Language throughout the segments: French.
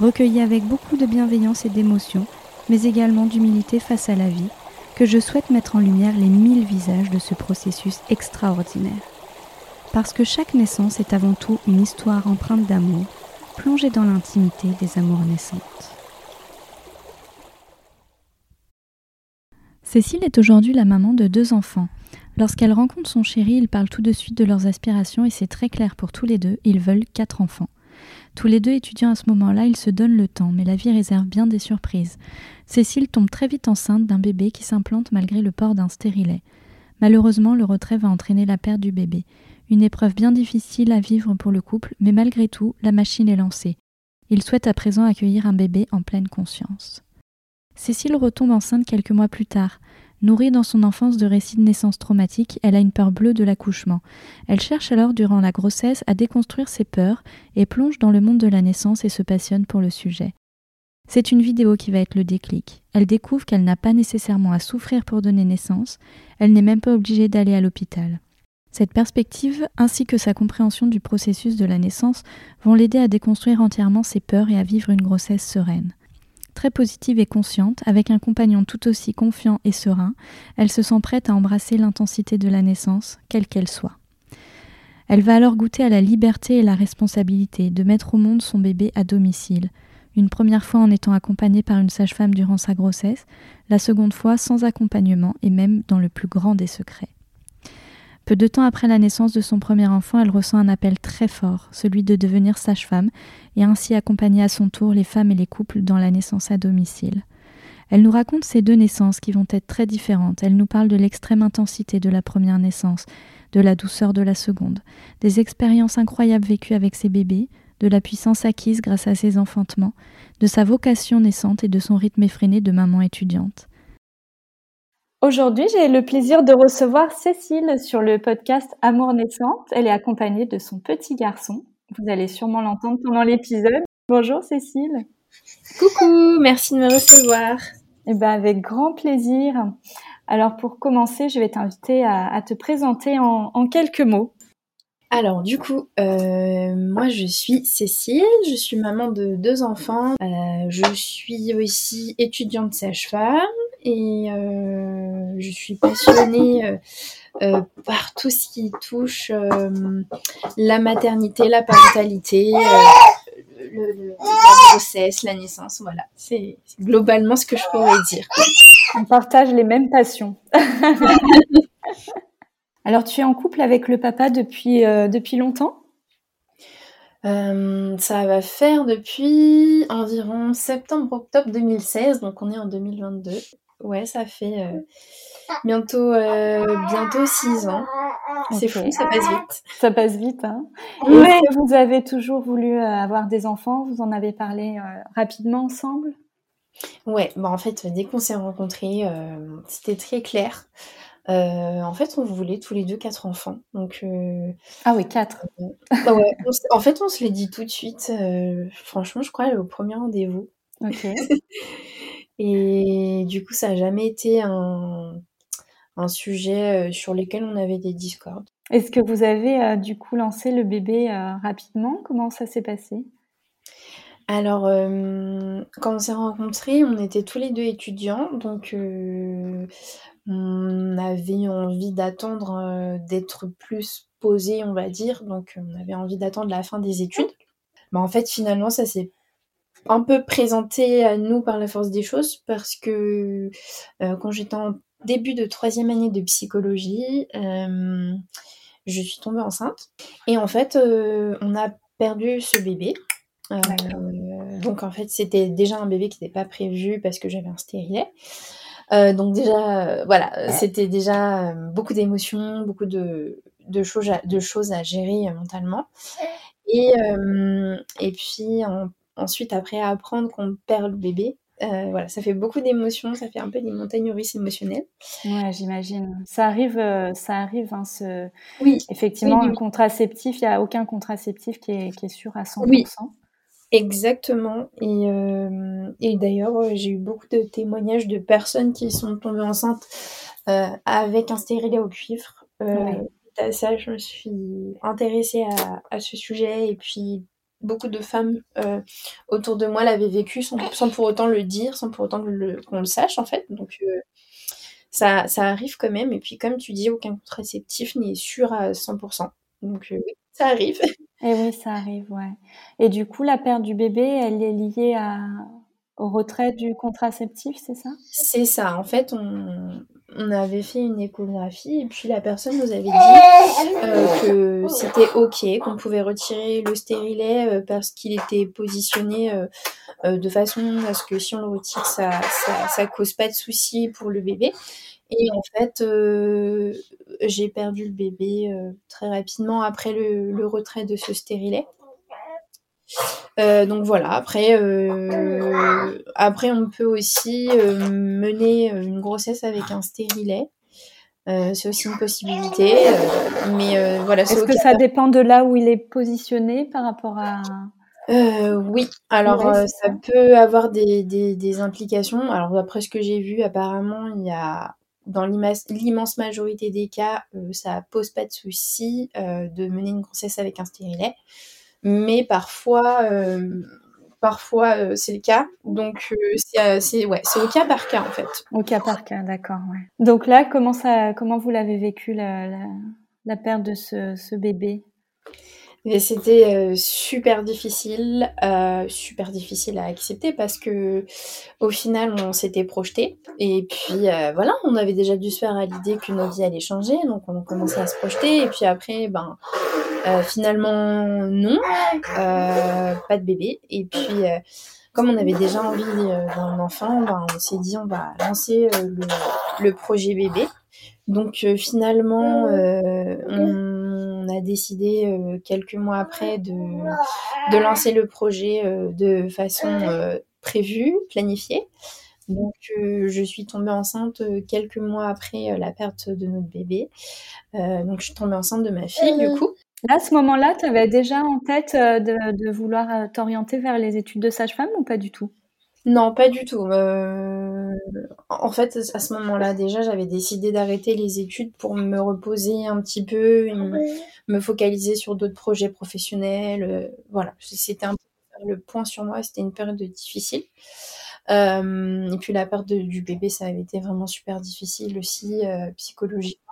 recueilli avec beaucoup de bienveillance et d'émotion, mais également d'humilité face à la vie, que je souhaite mettre en lumière les mille visages de ce processus extraordinaire. Parce que chaque naissance est avant tout une histoire empreinte d'amour, plongée dans l'intimité des amours naissantes. Cécile est aujourd'hui la maman de deux enfants. Lorsqu'elle rencontre son chéri, ils parlent tout de suite de leurs aspirations et c'est très clair pour tous les deux, ils veulent quatre enfants. Tous les deux étudiants à ce moment-là, ils se donnent le temps, mais la vie réserve bien des surprises. Cécile tombe très vite enceinte d'un bébé qui s'implante malgré le port d'un stérilet. Malheureusement, le retrait va entraîner la perte du bébé. Une épreuve bien difficile à vivre pour le couple, mais malgré tout, la machine est lancée. Il souhaite à présent accueillir un bébé en pleine conscience. Cécile retombe enceinte quelques mois plus tard. Nourrie dans son enfance de récits de naissance traumatiques, elle a une peur bleue de l'accouchement. Elle cherche alors durant la grossesse à déconstruire ses peurs et plonge dans le monde de la naissance et se passionne pour le sujet. C'est une vidéo qui va être le déclic. Elle découvre qu'elle n'a pas nécessairement à souffrir pour donner naissance, elle n'est même pas obligée d'aller à l'hôpital. Cette perspective, ainsi que sa compréhension du processus de la naissance, vont l'aider à déconstruire entièrement ses peurs et à vivre une grossesse sereine. Très positive et consciente, avec un compagnon tout aussi confiant et serein, elle se sent prête à embrasser l'intensité de la naissance, quelle qu'elle soit. Elle va alors goûter à la liberté et la responsabilité de mettre au monde son bébé à domicile, une première fois en étant accompagnée par une sage-femme durant sa grossesse, la seconde fois sans accompagnement et même dans le plus grand des secrets. Peu de temps après la naissance de son premier enfant, elle ressent un appel très fort, celui de devenir sage-femme, et ainsi accompagner à son tour les femmes et les couples dans la naissance à domicile. Elle nous raconte ces deux naissances qui vont être très différentes. Elle nous parle de l'extrême intensité de la première naissance, de la douceur de la seconde, des expériences incroyables vécues avec ses bébés, de la puissance acquise grâce à ses enfantements, de sa vocation naissante et de son rythme effréné de maman étudiante. Aujourd'hui, j'ai le plaisir de recevoir Cécile sur le podcast Amour naissante. Elle est accompagnée de son petit garçon. Vous allez sûrement l'entendre pendant l'épisode. Bonjour Cécile. Coucou, merci de me recevoir. Eh ben, avec grand plaisir. Alors pour commencer, je vais t'inviter à, te présenter en, quelques mots. Alors du coup, euh, moi je suis Cécile, je suis maman de deux enfants, euh, je suis aussi étudiante sage-femme, et euh, je suis passionnée par tout ce qui touche la maternité, la parentalité, le, la grossesse, la naissance. Voilà, c'est globalement ce que je pourrais dire. On partage les mêmes passions. Alors, tu es en couple avec le papa depuis, depuis longtemps? Ça va faire depuis environ septembre-octobre 2016, donc on est en 2022. Ouais, ça fait euh, bientôt euh, bientôt six ans. C'est fou, ça passe vite. Ça passe vite, hein? Est-ce que vous avez toujours voulu euh, avoir des enfants? Vous en avez parlé rapidement ensemble? Ouais, bah en fait, dès qu'on s'est rencontrés, c'était très clair. En fait, on voulait tous les deux quatre enfants. Donc, ah oui, quatre. Ouais, en fait, on se l'est dit tout de suite. franchement, je crois au premier rendez-vous. Ok. Et du coup, ça n'a jamais été un, sujet euh, sur lequel on avait des discordes. Est-ce que vous avez euh, du coup lancé le bébé euh, rapidement? Comment ça s'est passé? Alors, quand on s'est rencontrés, on était tous les deux étudiants, donc on avait envie d'attendre d'être plus posé, on va dire, donc on avait envie d'attendre la fin des études. Mais en fait, finalement, ça s'est un peu présenté à nous par la force des choses parce que quand j'étais en début de troisième année de psychologie, je suis tombée enceinte. Et en fait, on a perdu ce bébé. donc en fait, c'était déjà un bébé qui n'était pas prévu parce que j'avais un stérilet. Donc déjà, voilà, c'était déjà beaucoup d'émotions, beaucoup de, de, choses à, de choses à gérer mentalement. Et, et puis ensuite, après, apprendre qu'on perd le bébé, euh, voilà, ça fait beaucoup d'émotions, ça fait un peu des montagnes russes émotionnelles. Ouais, j'imagine. Ça arrive, euh, ça arrive. Hein, ce... Oui. Effectivement, un contraceptif, il n'y a aucun contraceptif qui est, qui est sûr à 100%. Oui. Exactement. Et, euh, et d'ailleurs, j'ai eu beaucoup de témoignages de personnes qui sont tombées enceintes avec un stérilet au cuivre. Ça, je me suis intéressée à, à, ce sujet et puis beaucoup de femmes euh, autour de moi l'avaient vécu sans, pour autant le dire, sans pour autant qu'on le, le, sache en fait. Donc euh, ça, ça, arrive quand même. Et puis comme tu dis, aucun contraceptif n'est sûr à 100%. Donc euh, oui, ça arrive. Et oui, ça arrive, ouais. Et du coup, la perte du bébé, elle est liée à, au retrait du contraceptif, c'est ça? C'est ça. En fait, on, on avait fait une échographie et puis la personne nous avait dit euh, que c'était ok, qu'on pouvait retirer le stérilet euh, parce qu'il était positionné euh, de façon à ce que si on le retire, ça, ça, cause pas de soucis pour le bébé. Et en fait, j'ai perdu le bébé très rapidement après le, retrait de ce stérilet. Donc voilà, après, après on peut aussi mener une grossesse avec un stérilet. c'est aussi une possibilité. mais voilà, Est-ce que ça dépend de là où il est positionné par rapport à. oui, alors ça peut avoir des, des, implications. Alors d'après ce que j'ai vu, apparemment, il y a dans l'immense majorité des cas, ça pose pas de souci de mener une grossesse avec un stérilet mais parfois, euh, parfois euh, c'est le cas. Donc euh, c'est ouais, c'est au cas par cas en fait. Au cas par cas, d'accord. Ouais. Donc là, comment ça, comment vous l'avez vécu la, la, la, perte de ce, ce bébé? C'était euh, super difficile, euh, super difficile à accepter parce que au final on s'était projeté. Et puis euh, voilà, on avait déjà dû se faire à l'idée que nos vies allaient changer, donc on commençait à se projeter. Et puis après ben finalement non, pas de bébé. Et puis comme on avait déjà envie d'un enfant, ben, on s'est dit on va lancer le, le, projet bébé. Donc finalement on a décidé euh, quelques mois après de, de lancer le projet euh, de façon euh, prévue, planifiée. Donc, je suis tombée enceinte quelques mois après la perte de notre bébé. donc, je suis tombée enceinte de ma fille, du coup. Là, à ce moment-là, tu avais déjà en tête de, de vouloir t'orienter vers les études de sage-femme ou pas du tout? Non, pas du tout. Euh, en fait, à ce moment-là, déjà, j'avais décidé d'arrêter les études pour me reposer un petit peu, me focaliser sur d'autres projets professionnels. Euh, voilà, c'était un peu le point sur moi. C'était une période difficile. Euh, et puis la perte du bébé, ça avait été vraiment super difficile aussi psychologiquement.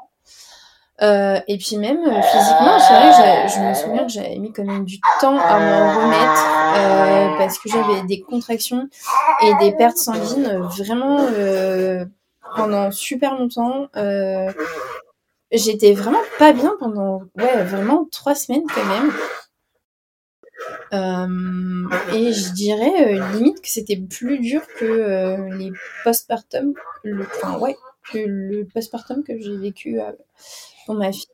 Euh, et puis même euh, physiquement, c'est vrai que je me souviens que j'avais mis quand même du temps à me remettre euh, parce que j'avais des contractions et des pertes sanguines vraiment pendant super longtemps. J'étais vraiment pas bien pendant ouais vraiment trois semaines quand même. et je dirais limite que c'était plus dur que les postpartum, le, enfin ouais, que le postpartum que j'ai vécu ma fille.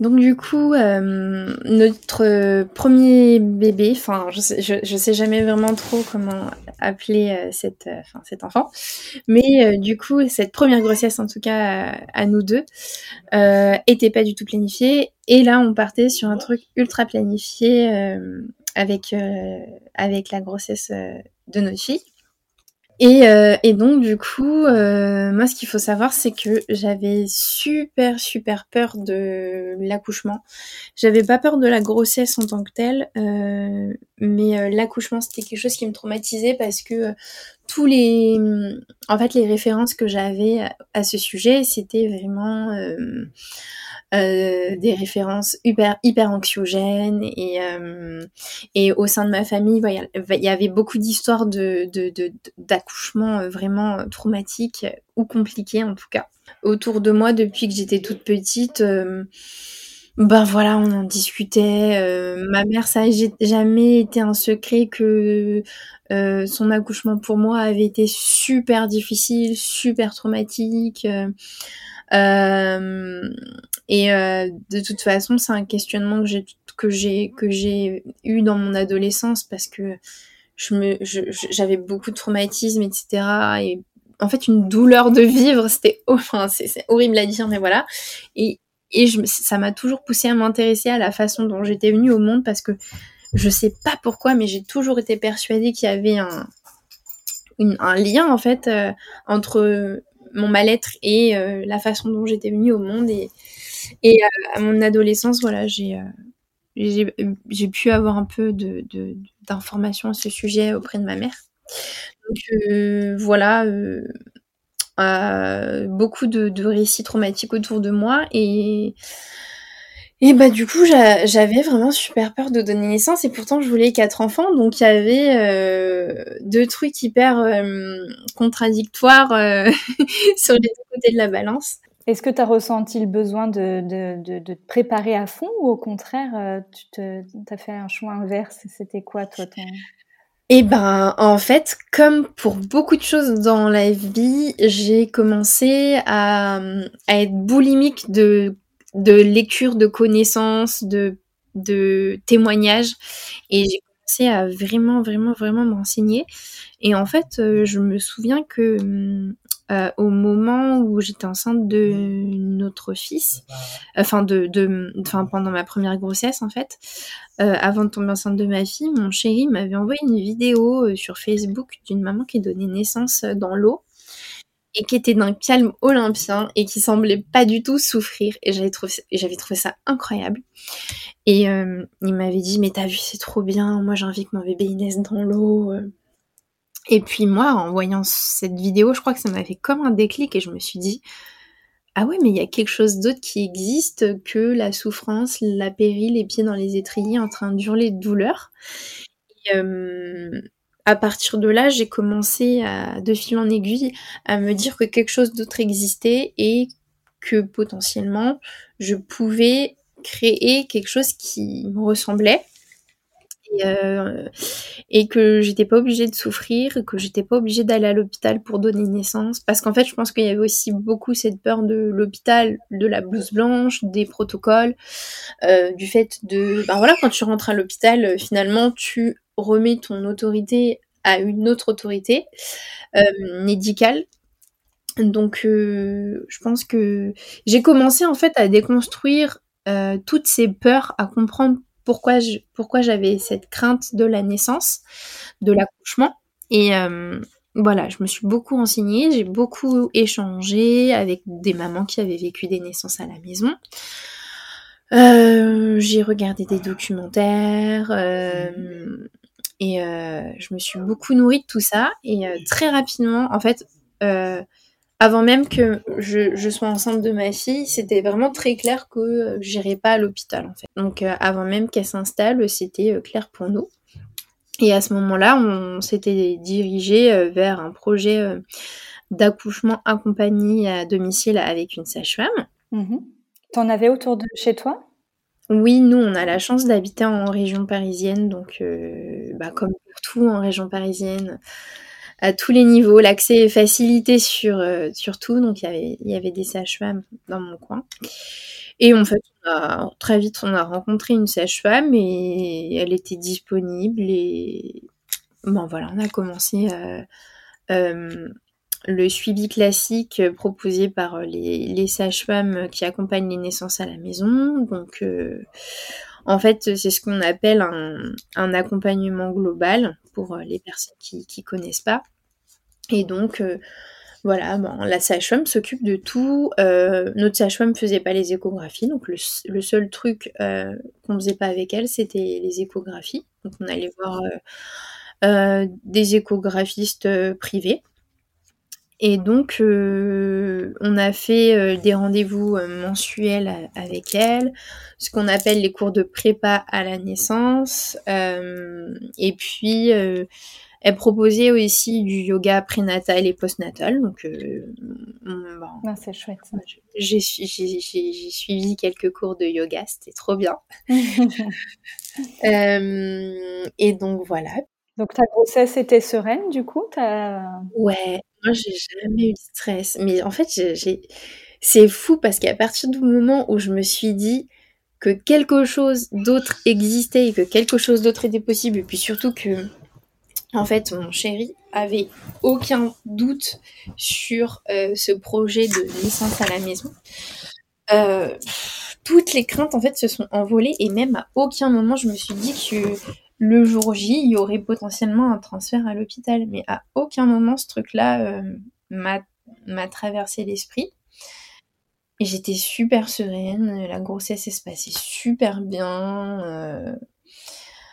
Donc du coup, euh, notre premier bébé, enfin je sais, je, sais jamais vraiment trop comment appeler euh, cette, euh, cet enfant, mais du coup cette première grossesse en tout cas à, nous deux était pas du tout planifiée et là on partait sur un truc ultra planifié avec avec la grossesse de notre fille. Et, euh, et, donc du coup, euh, moi ce qu'il faut savoir, c'est que j'avais super super peur de l'accouchement. J'avais pas peur de la grossesse en tant que telle, euh, mais euh, l'accouchement c'était quelque chose qui me traumatisait parce que euh, tous les, en fait les références que j'avais à, ce sujet, c'était vraiment des références hyper, hyper anxiogènes. Et, et au sein de ma famille, il y avait beaucoup d'histoires de, d'accouchements de, vraiment traumatiques ou compliqués en tout cas. Autour de moi, depuis que j'étais toute petite, ben voilà, on en discutait. Euh, ma mère, ça n'a jamais été un secret que euh, son accouchement pour moi avait été super difficile, super traumatique. Euh, et de toute façon, c'est un questionnement que j'ai que j'ai que j'ai eu dans mon adolescence parce que je me j'avais beaucoup de traumatisme, etc. Et en fait, une douleur de vivre, c'était enfin c'est horrible à dire, mais voilà. Et et je, ça m'a toujours poussé à m'intéresser à la façon dont j'étais venue au monde parce que je sais pas pourquoi, mais j'ai toujours été persuadée qu'il y avait un, un lien en fait euh, entre mon mal-être et euh, la façon dont j'étais venue au monde. Et, euh, à mon adolescence, voilà, j'ai j'ai pu avoir un peu de, d'informations à ce sujet auprès de ma mère. Donc voilà, beaucoup de, récits traumatiques autour de moi et et bah du coup j'avais vraiment super peur de donner naissance et pourtant je voulais quatre enfants donc il y avait euh, deux trucs hyper euh, contradictoires euh, sur les deux côtés de la balance. Est-ce que tu as ressenti le besoin de, de, te préparer à fond ou au contraire tu te, as fait un choix inverse C'était quoi toi ton... Et eh ben, en fait, comme pour beaucoup de choses dans la vie, j'ai commencé à, à, être boulimique de, de lecture, de connaissances, de, de témoignages. Et j'ai commencé à vraiment, vraiment, vraiment m'enseigner. Et en fait, euh, je me souviens que euh, au moment où j'étais enceinte de notre fils, enfin de, de, enfin pendant ma première grossesse en fait, euh, avant de tomber enceinte de ma fille, mon chéri m'avait envoyé une vidéo euh, sur Facebook d'une maman qui donnait naissance dans l'eau et qui était d'un calme olympien et qui semblait pas du tout souffrir. Et j'avais trouvé ça incroyable. Et il m'avait dit mais t'as vu c'est trop bien moi j'ai envie que mon bébé dans l'eau et puis moi, en voyant cette vidéo, je crois que ça m'a fait comme un déclic et je me suis dit, ah ouais, mais il y a quelque chose d'autre qui existe que la souffrance, la péril, les pieds dans les étriers en train d'hurler de douleur. Et, euh, à partir de là, j'ai commencé à, de fil en aiguille, à me dire que quelque chose d'autre existait et que potentiellement je pouvais créer quelque chose qui me ressemblait et, euh, et que j'étais pas obligée de souffrir, que j'étais pas obligée d'aller à l'hôpital pour donner naissance. Parce qu'en fait, je pense qu'il y avait aussi beaucoup cette peur de l'hôpital, de la blouse blanche, des protocoles, euh, du fait de, ben voilà, quand tu rentres à l'hôpital, euh, finalement, tu remets ton autorité à une autre autorité médicale. Donc, je pense que j'ai commencé en fait à déconstruire toutes ces peurs, à comprendre pourquoi j'avais cette crainte de la naissance, de l'accouchement. Et euh, voilà, je me suis beaucoup renseignée, j'ai beaucoup échangé avec des mamans qui avaient vécu des naissances à la maison. Euh, j'ai regardé des documentaires euh, et je me suis beaucoup nourrie de tout ça. Et très rapidement, en fait, avant même que je, sois enceinte de ma fille, c'était vraiment très clair que euh, j'irais pas à l'hôpital en fait. Donc euh, avant même qu'elle s'installe, c'était euh, clair pour nous. Et à ce moment-là, on s'était dirigé vers un projet d'accouchement accompagné à domicile avec une sage-femme. Mmh T'en avais autour de chez toi? Oui, nous, on a la chance d'habiter en région parisienne, donc bah, comme pour tout en région parisienne, à tous les niveaux. L'accès est facilité sur, euh, sur tout. Donc, il y avait, il y avait des sages-femmes dans mon coin. Et en fait, très vite, on a rencontré une sage-femme et elle était disponible. Et bon, voilà, on a commencé euh, euh, le suivi classique proposé par les, les sages-femmes qui accompagnent les naissances à la maison. Donc, en fait, c'est ce qu'on appelle un, accompagnement global pour les personnes qui ne connaissent pas. Et donc, euh, voilà, bon, la sage-femme s'occupe de tout. Euh, notre sage-femme ne faisait pas les échographies, donc le, seul truc euh, qu'on ne faisait pas avec elle, c'était les échographies. Donc on allait voir des échographistes privés. Et donc, euh, on a fait euh, des rendez-vous euh, mensuels avec elle, ce qu'on appelle les cours de prépa à la naissance. et puis, elle proposait aussi du yoga prénatal et postnatal. Donc, ah, c'est chouette. J'ai suivi quelques cours de yoga, c'était trop bien. et donc, voilà. Donc ta grossesse était sereine du coup Ouais, moi j'ai jamais eu de stress. Mais en fait, c'est fou parce qu'à partir du moment où je me suis dit que quelque chose d'autre existait et que quelque chose d'autre était possible, et puis surtout que, en fait, mon chéri avait aucun doute sur euh, ce projet de naissance à la maison. Euh, toutes les craintes en fait se sont envolées et même à aucun moment je me suis dit que le jour J, il y aurait potentiellement un transfert à l'hôpital. Mais à aucun moment, ce truc-là euh, m'a traversé l'esprit. Et j'étais super sereine, la grossesse se passait super bien. Euh...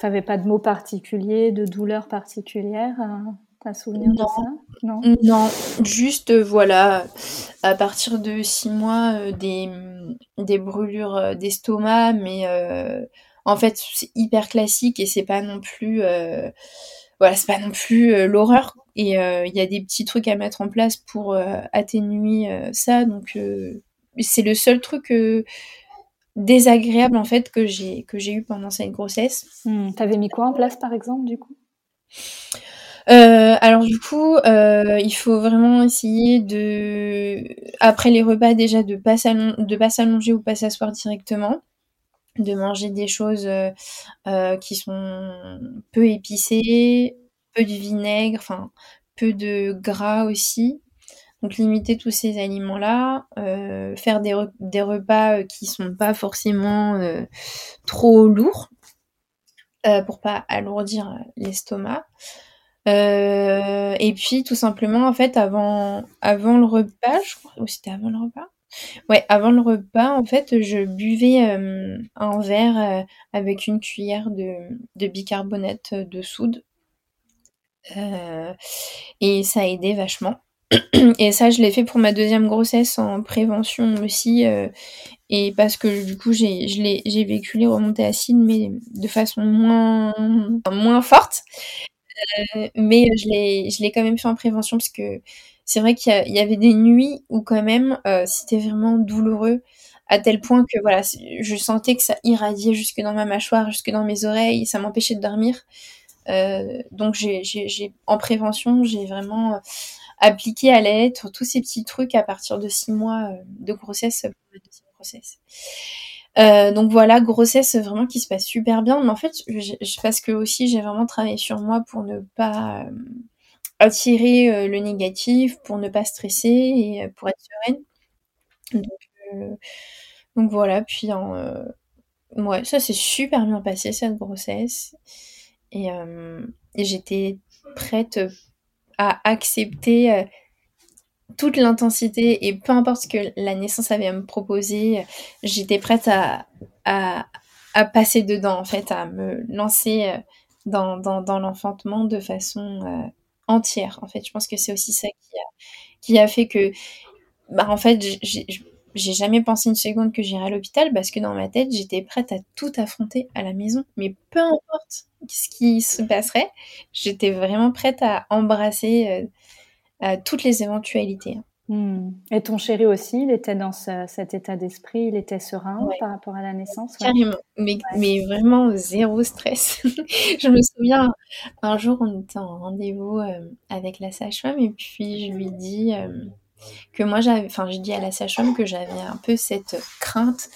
T'avais pas de mots particuliers, de douleurs particulières à, souvenir de ça? Non. Non, juste euh, voilà, à partir de six mois, euh, des, des brûlures d'estomac, mais en fait, c'est hyper classique et c'est pas non plus, euh, voilà, c'est pas non plus euh, l'horreur. Et euh, il y a des petits trucs à mettre en place pour atténuer ça. Donc, c'est le seul truc désagréable en fait que j'ai que j'ai eu pendant cette grossesse. Hmm. T'avais mis quoi en place par exemple du coup? Alors du coup, il faut vraiment essayer de, après les repas déjà, de pas de pas s'allonger ou pas s'asseoir directement de manger des choses euh, euh, qui sont peu épicées, peu de vinaigre, enfin peu de gras aussi. Donc limiter tous ces aliments-là, euh, faire des, repas qui sont pas forcément trop lourds pour pas alourdir l'estomac. et puis tout simplement en fait avant avant le repas, je crois, ou c'était avant le repas, Ouais, avant le repas, en fait, je buvais un verre avec une cuillère de, bicarbonate de soude. Et ça aidait vachement. Et ça, je l'ai fait pour ma deuxième grossesse en prévention aussi. et parce que du coup, j'ai, j'ai vécu les remontées acides, mais de façon moins, moins forte. mais je l'ai, je l'ai quand même fait en prévention parce que c'est vrai qu'il y, avait des nuits où quand même euh, c'était vraiment douloureux à tel point que voilà, je sentais que ça irradiait jusque dans ma mâchoire, jusque dans mes oreilles, ça m'empêchait de dormir. Euh, donc j'ai, en prévention, j'ai vraiment euh, appliqué à la tous ces petits trucs à partir de six mois de grossesse. donc voilà, grossesse vraiment qui se passe super bien. Mais en fait, je, parce que aussi j'ai vraiment travaillé sur moi pour ne pas attirer euh, le négatif pour ne pas stresser et euh, pour être sereine. Donc, euh, voilà, puis ouais, ça s'est super bien passé cette grossesse. Et, j'étais prête à accepter toute l'intensité et peu importe ce que la naissance avait à me proposer, j'étais prête à, à, passer dedans, en fait, à me lancer dans, dans l'enfantement de façon entière. En fait, je pense que c'est aussi ça qui a, fait que, bah, en fait, j'ai jamais pensé une seconde que j'irais à l'hôpital parce que dans ma tête, j'étais prête à tout affronter à la maison. Mais peu importe ce qui se passerait, j'étais vraiment prête à embrasser euh, toutes les éventualités. Hmm. Et ton chéri aussi, il était dans cet état d'esprit, il était serein par rapport à la naissance Carrément, mais, mais, vraiment zéro stress. je me souviens, un jour, on était en rendez-vous euh, avec la sage-femme et puis je lui dis euh, que moi, j'avais, enfin, j'ai dit à la sage-femme que j'avais un peu cette crainte.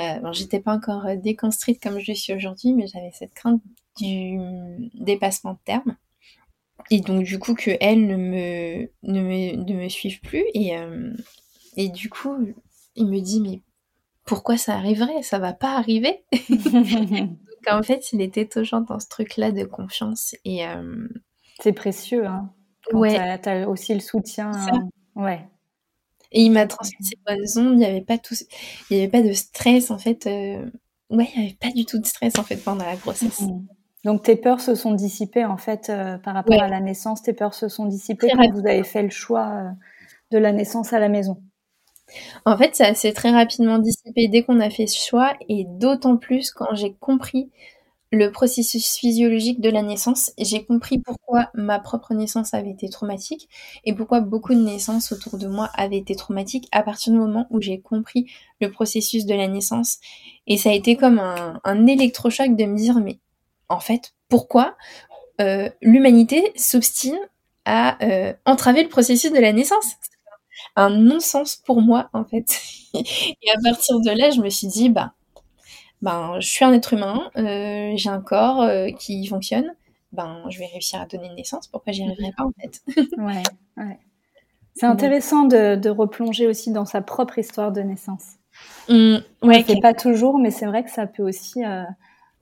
Euh, bon, j'étais pas encore déconstruite comme je suis aujourd'hui, mais j'avais cette crainte du dépassement de terme. Et donc, du coup, que elle ne me, ne me, ne me suive plus. Et, euh, et du coup, il me dit, mais pourquoi ça arriverait? Ça va pas arriver. donc, en fait, il était toujours dans ce truc-là de confiance. Et, euh, C'est précieux, hein. ouais. Tu as, aussi le soutien. Euh, ouais. Et il m'a transmis ces bonnes ondes. Il n'y avait pas tout, il y avait pas de stress, en fait. Ouais, il n'y avait pas du tout de stress, en fait, pendant la grossesse. Mmh. Donc tes peurs se sont dissipées en fait euh, par rapport à la naissance. Tes peurs se sont dissipées quand vous avez fait le choix de la naissance à la maison En fait, ça s'est très rapidement dissipé dès qu'on a fait ce choix et d'autant plus quand j'ai compris le processus physiologique de la naissance. J'ai compris pourquoi ma propre naissance avait été traumatique et pourquoi beaucoup de naissances autour de moi avaient été traumatiques à partir du moment où j'ai compris le processus de la naissance. Et ça a été comme un, électrochoc de me dire, mais en fait, pourquoi euh, l'humanité s'obstine à euh, entraver le processus de la naissance? Un non-sens pour moi en fait. et à partir de là, je me suis dit, bah, ben, je suis un être humain, euh, j'ai un corps qui fonctionne, ben, je vais réussir à donner une naissance, pourquoi j'y arriverai pas en fait? Ouais, ouais. C'est intéressant de, de, replonger aussi dans sa propre histoire de naissance. Mmh, ouais, pas toujours, mais c'est vrai que ça peut aussi euh,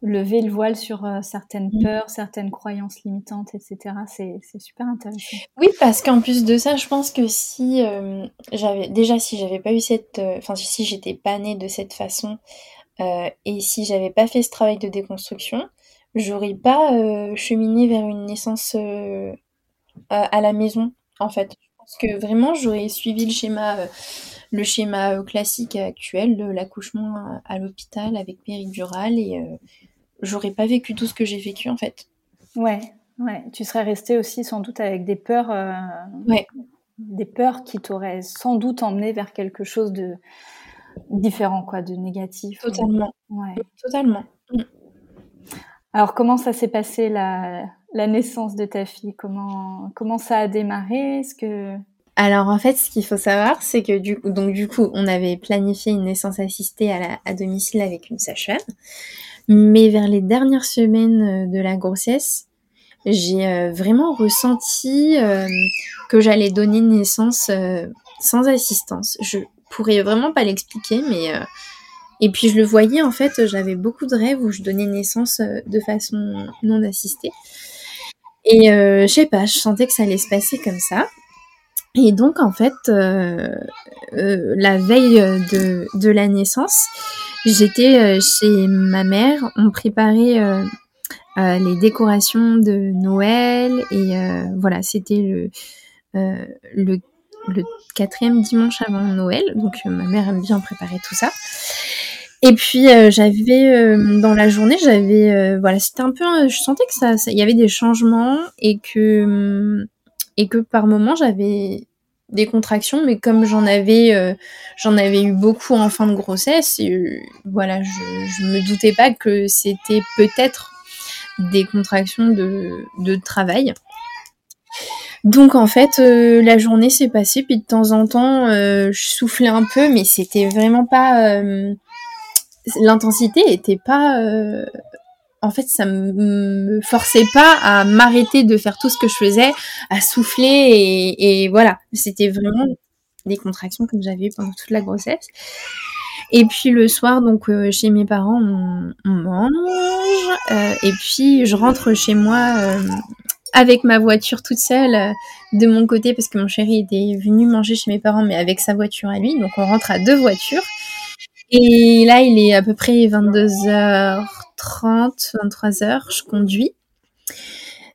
lever le voile sur certaines mmh. peurs, certaines croyances limitantes, etc. C'est super intéressant. Oui, parce qu'en plus de ça, je pense que si j'avais déjà si j'avais pas eu cette, enfin si j'étais pas née de cette façon, euh, et si j'avais pas fait ce travail de déconstruction, j'aurais pas euh, cheminé vers une naissance euh, à, la maison, en fait. Je pense que vraiment, j'aurais suivi le schéma, le schéma classique actuel de l'accouchement à, l'hôpital avec péridurale et j'aurais pas vécu tout ce que j'ai vécu, en fait. Ouais, ouais. Tu serais restée aussi sans doute avec des peurs. ouais. Des peurs qui t'auraient sans doute emmené vers quelque chose de différent, quoi, de négatif. Totalement. Ouais. Totalement. Alors, comment ça s'est passé la, la, naissance de ta fille? Comment comment ça a démarré? Est-ce que alors en fait, ce qu'il faut savoir, c'est que du coup, donc du coup, on avait planifié une naissance assistée à, domicile avec une sage-femme, mais vers les dernières semaines euh, de la grossesse, j'ai euh, vraiment ressenti euh, que j'allais donner naissance sans assistance. Je pourrais vraiment pas l'expliquer, mais et puis je le voyais en fait, j'avais beaucoup de rêves où je donnais naissance de façon non assistée. Et je sais pas, je sentais que ça allait se passer comme ça. Et donc en fait, la veille de, de la naissance, j'étais chez ma mère, on préparait les décorations de Noël et voilà, c'était le, le le quatrième dimanche avant Noël, donc euh, ma mère aime bien préparer tout ça. Et puis euh, j'avais euh, dans la journée, j'avais voilà, c'était un peu, je sentais que ça, il y avait des changements et que et que par moment j'avais des contractions, mais comme j'en avais j'en avais eu beaucoup en fin de grossesse, et, voilà, je, je me doutais pas que c'était peut-être des contractions de, de travail. Donc en fait, euh, la journée s'est passée, puis de temps en temps, euh, je soufflais un peu, mais c'était vraiment pas. Euh, l'intensité était pas. En fait, ça me forçait pas à m'arrêter de faire tout ce que je faisais, à souffler et, voilà. C'était vraiment des contractions comme j'avais eu pendant toute la grossesse. Et puis le soir, donc chez mes parents, on, mange. et puis je rentre chez moi avec ma voiture toute seule euh, de mon côté parce que mon chéri était venu manger chez mes parents mais avec sa voiture à lui. Donc on rentre à deux voitures. Et là, il est à peu près 22h30, 23h, je conduis.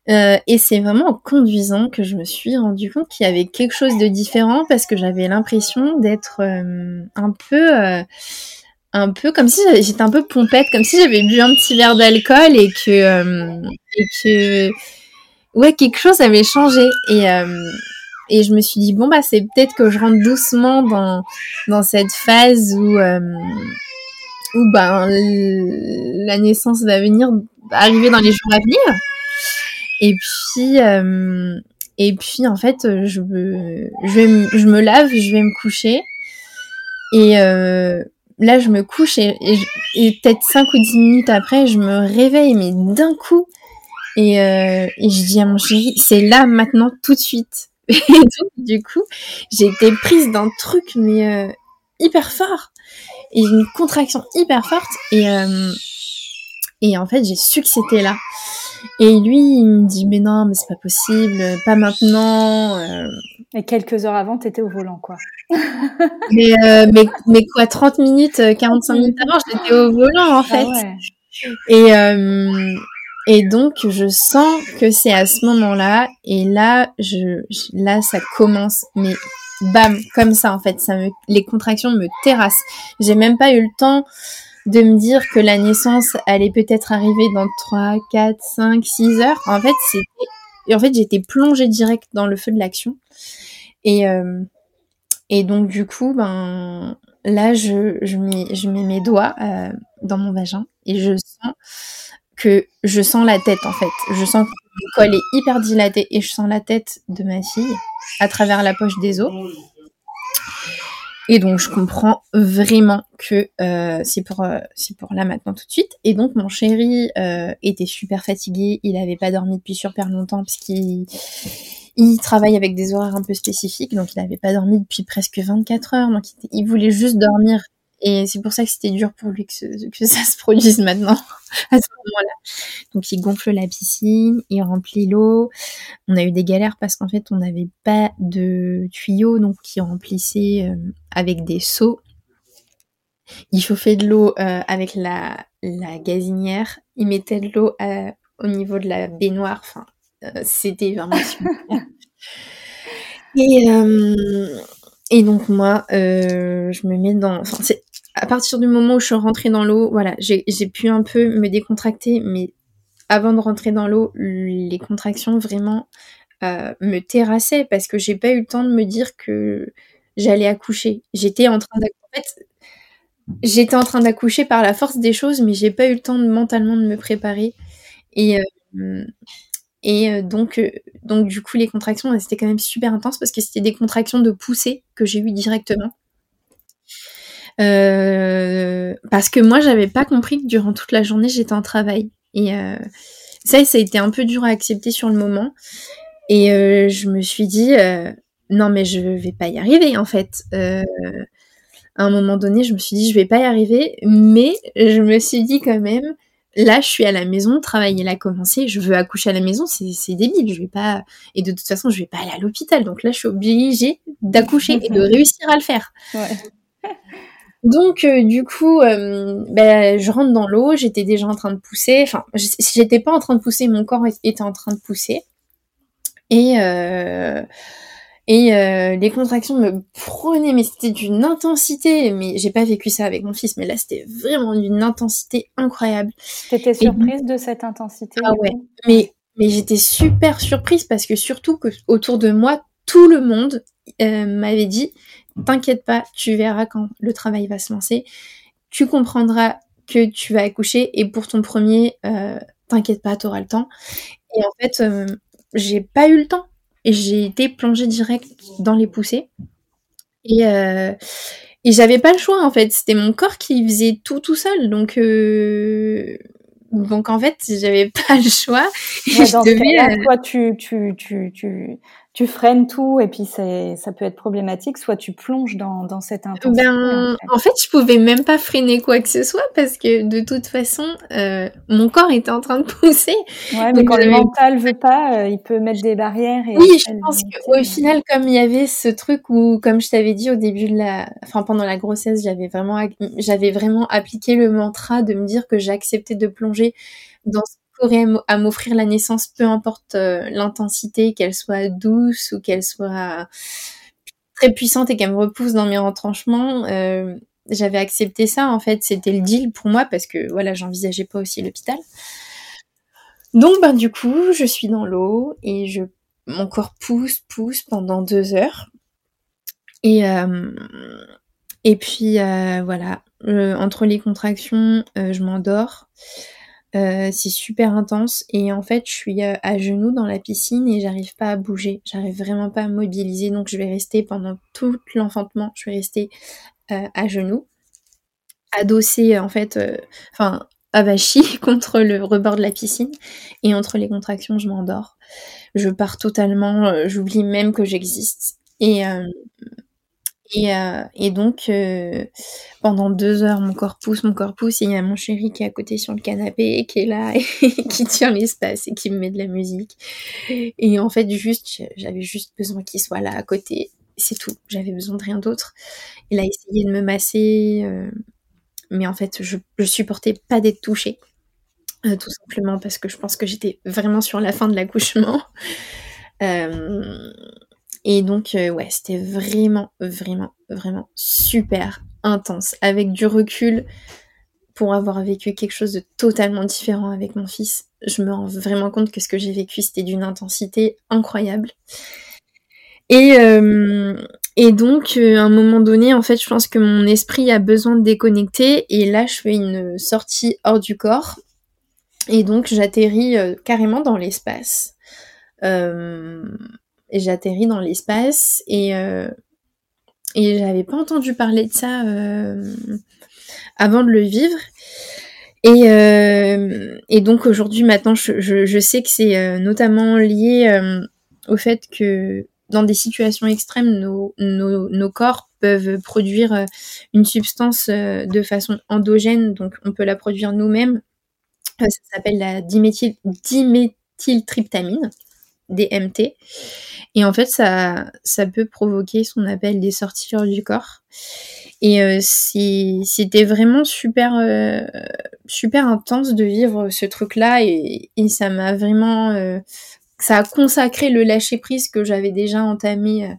Euh, et c'est vraiment en conduisant que je me suis rendu compte qu'il y avait quelque chose de différent parce que j'avais l'impression d'être euh, un peu un peu comme si j'étais un peu pompette, comme si j'avais bu un petit verre d'alcool et que et que ouais, quelque chose avait changé. Et, euh, et je me suis dit, bon, bah, c'est peut-être que je rentre doucement dans, dans cette phase où, euh, où ben, la naissance va venir, arriver dans les jours à venir. Et puis, euh, et puis, en fait, je, me, je, me lave, je vais me coucher. Et euh, là, je me couche et, peut-être 5 ou 10 minutes après, je me réveille, mais d'un coup, et, et je dis à mon chéri, c'est là, maintenant, tout de suite. Et donc, du coup, j'ai été prise d'un truc, mais euh, hyper fort. Et une contraction hyper forte. Et, euh, et en fait, j'ai su que c'était là. Et lui, il me dit, mais non, mais c'est pas possible, pas maintenant. Euh. Et quelques heures avant, t'étais au volant, quoi. mais, euh, mais, mais quoi, 30 minutes, 45 minutes avant, j'étais au volant, en ah fait. Ah ouais. Et, euh, et donc, je sens que c'est à ce moment-là, et là, je, là, ça commence, mais bam, comme ça en fait. Ça me, les contractions me terrassent. J'ai même pas eu le temps de me dire que la naissance allait peut-être arriver dans 3, 4, 5, 6 heures. En fait, en fait, j'étais plongée direct dans le feu de l'action. Et, euh, et donc, du coup, ben, là, je, je, mets, je mets mes doigts euh, dans mon vagin et je sens que je sens la tête, en fait. Je sens que le col est hyper dilaté et je sens la tête de ma fille à travers la poche des os. Et donc je comprends vraiment que euh, c'est pour euh, pour là maintenant tout de suite. Et donc mon chéri euh, était super fatigué, il avait pas dormi depuis super longtemps parce qu'il il travaille avec des horaires un peu spécifiques, donc il avait pas dormi depuis presque 24 heures, donc il voulait juste dormir et c'est pour ça que c'était dur pour lui que, que, ça se produise maintenant, à ce moment-là. Donc il gonfle la piscine, il remplit l'eau. On a eu des galères parce qu'en fait on n'avait pas de tuyaux, donc il remplissait euh, avec des seaux. Il chauffait de l'eau euh, avec la, la gazinière. Il mettait de l'eau euh, au niveau de la baignoire. Enfin, c'était vraiment super. Et, et donc moi, je me mets dans. Enfin, à partir du moment où je suis rentrée dans l'eau, voilà, j'ai pu un peu me décontracter, mais avant de rentrer dans l'eau, les contractions vraiment euh, me terrassaient parce que j'ai pas eu le temps de me dire que j'allais accoucher. J'étais en train d'accoucher. par la force des choses, mais j'ai pas eu le temps mentalement de me préparer. Et, euh, euh, donc, donc, du coup, les contractions, c'était quand même super intense parce que c'était des contractions de poussée que j'ai eues directement. Euh, parce que moi, j'avais pas compris que durant toute la journée, j'étais en travail. Et euh, ça, ça a été un peu dur à accepter sur le moment. Et euh, je me suis dit, non, mais je vais pas y arriver, en fait. à un moment donné, je me suis dit, je vais pas y arriver. Mais je me suis dit quand même, là, je suis à la maison, travailler là commencé, je veux accoucher à la maison, c'est débile, je vais pas, et de toute façon, je vais pas aller à l'hôpital, donc là, je suis obligée d'accoucher et de réussir à le faire. Ouais. Donc euh, du coup, euh, ben, je rentre dans l'eau, j'étais déjà en train de pousser. Enfin, j'étais pas en train de pousser, mon corps était en train de pousser. Et euh, et les contractions me prenaient, mais c'était d'une intensité. Mais j'ai pas vécu ça avec mon fils, mais là c'était vraiment d'une intensité incroyable. T'étais surprise de cette intensité Ah ouais. Mais mais j'étais super surprise parce que surtout que autour de moi, tout le monde m'avait dit T'inquiète pas, tu verras quand le travail va se lancer. Tu comprendras que tu vas accoucher et pour ton premier, euh, t'inquiète pas, t'auras le temps. Et en fait, euh, j'ai pas eu le temps. Et j'ai été plongée direct dans les poussées. Et, euh, et j'avais pas le choix en fait. C'était mon corps qui faisait tout tout seul. Donc, donc en fait, j'avais pas le choix. dans ce toi, tu, tu, tu, tu, tu freines tout et puis ça peut être problématique, soit tu plonges dans, dans cette intensité. Ben, en, fait. je pouvais même pas freiner quoi que ce soit parce que de toute façon, euh, mon corps était en train de pousser. Ouais, mais quand le mental veut pas, euh, il peut mettre des barrières. Et oui, je pense qu'au final, comme il y avait ce truc où, comme je t'avais dit au début de la, enfin pendant la grossesse, j'avais vraiment, j'avais vraiment appliqué le mantra de me dire que j'acceptais de plonger dans ce à m'offrir la naissance, peu importe euh, l'intensité, qu'elle soit douce ou qu'elle soit très puissante et qu'elle me repousse dans mes retranchements. Euh, j'avais accepté ça en fait, c'était le deal pour moi parce que voilà, j'envisageais pas aussi l'hôpital. Donc ben du coup, je suis dans l'eau et je mon corps pousse, pousse pendant deux heures. Et euh, et puis voilà, entre les contractions, je m'endors. Euh, c'est super intense et en fait je suis euh, à genoux dans la piscine et j'arrive pas à bouger, j'arrive vraiment pas à mobiliser donc je vais rester pendant tout l'enfantement, je vais rester euh, à genoux, adossée en fait, enfin avachie contre le rebord de la piscine et entre les contractions je m'endors, je pars totalement, j'oublie même que j'existe et et, euh, et donc, euh, pendant deux heures, mon corps pousse, mon corps pousse, et il y a mon chéri qui est à côté sur le canapé, qui est là, et qui tient l'espace, et qui me met de la musique. Et en fait, juste, j'avais juste besoin qu'il soit là à côté. C'est tout. J'avais besoin de rien d'autre. Il a essayé de me masser, euh, mais en fait, je, je supportais pas d'être touchée. Tout simplement parce que je pense que j'étais vraiment sur la fin de l'accouchement. Et donc, ouais, c'était vraiment, vraiment, vraiment super intense. Avec du recul, pour avoir vécu quelque chose de totalement différent avec mon fils, je me rends vraiment compte que ce que j'ai vécu, c'était d'une intensité incroyable. Et, euh, et donc, euh, à un moment donné, en fait, je pense que mon esprit a besoin de déconnecter. Et là, je fais une sortie hors du corps. Et donc, j'atterris euh, carrément dans l'espace. J'atterris dans l'espace. Et, et j'avais pas entendu parler de ça avant de le vivre. Et, euh, et donc aujourd'hui, maintenant, je, je, je sais que c'est euh, notamment lié euh, au fait que dans des situations extrêmes, nos, nos, nos corps peuvent produire euh, une substance de façon endogène, donc on peut la produire nous-mêmes. ça s'appelle la diméthyl, dimethyltryptamine, DMT. Et en fait, ça, ça peut provoquer ce qu'on appelle des sorties du corps. Et euh, c'était vraiment super, euh, super intense de vivre ce truc-là et, et, ça m'a vraiment, euh, ça a consacré le lâcher prise que j'avais déjà entamé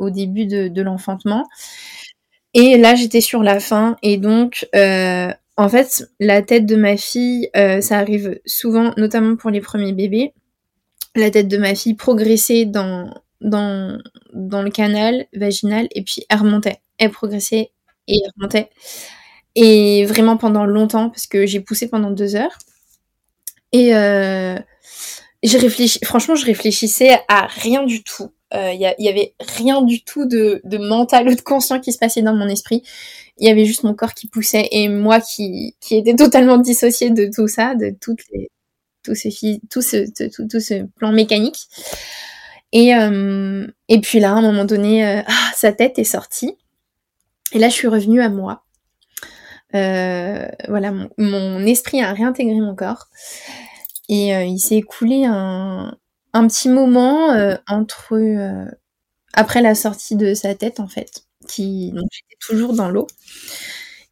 au début de, de l'enfantement. Et là, j'étais sur la fin et donc, en fait, la tête de ma fille, ça arrive souvent, notamment pour les premiers bébés. La tête de ma fille progressait dans le canal vaginal et puis elle remontait. Elle progressait et elle remontait. Et vraiment pendant longtemps, parce que j'ai poussé pendant deux heures. Et euh, j'ai franchement, je réfléchissais à rien du tout. Il euh, y, avait rien du tout de, de, mental ou de conscient qui se passait dans mon esprit. Il y avait juste mon corps qui poussait et moi qui, qui était totalement dissociée de tout ça, de toutes les, tout, ce, tout, ce, tout, tout ce plan mécanique. Et, euh, et puis là, à un moment donné, euh, ah, sa tête est sortie. Et là, je suis revenue à moi. Euh, voilà, mon, esprit a réintégré mon corps. Et il s'est écoulé un, petit moment entre après la sortie de sa tête, en fait, qui donc j'étais toujours dans l'eau.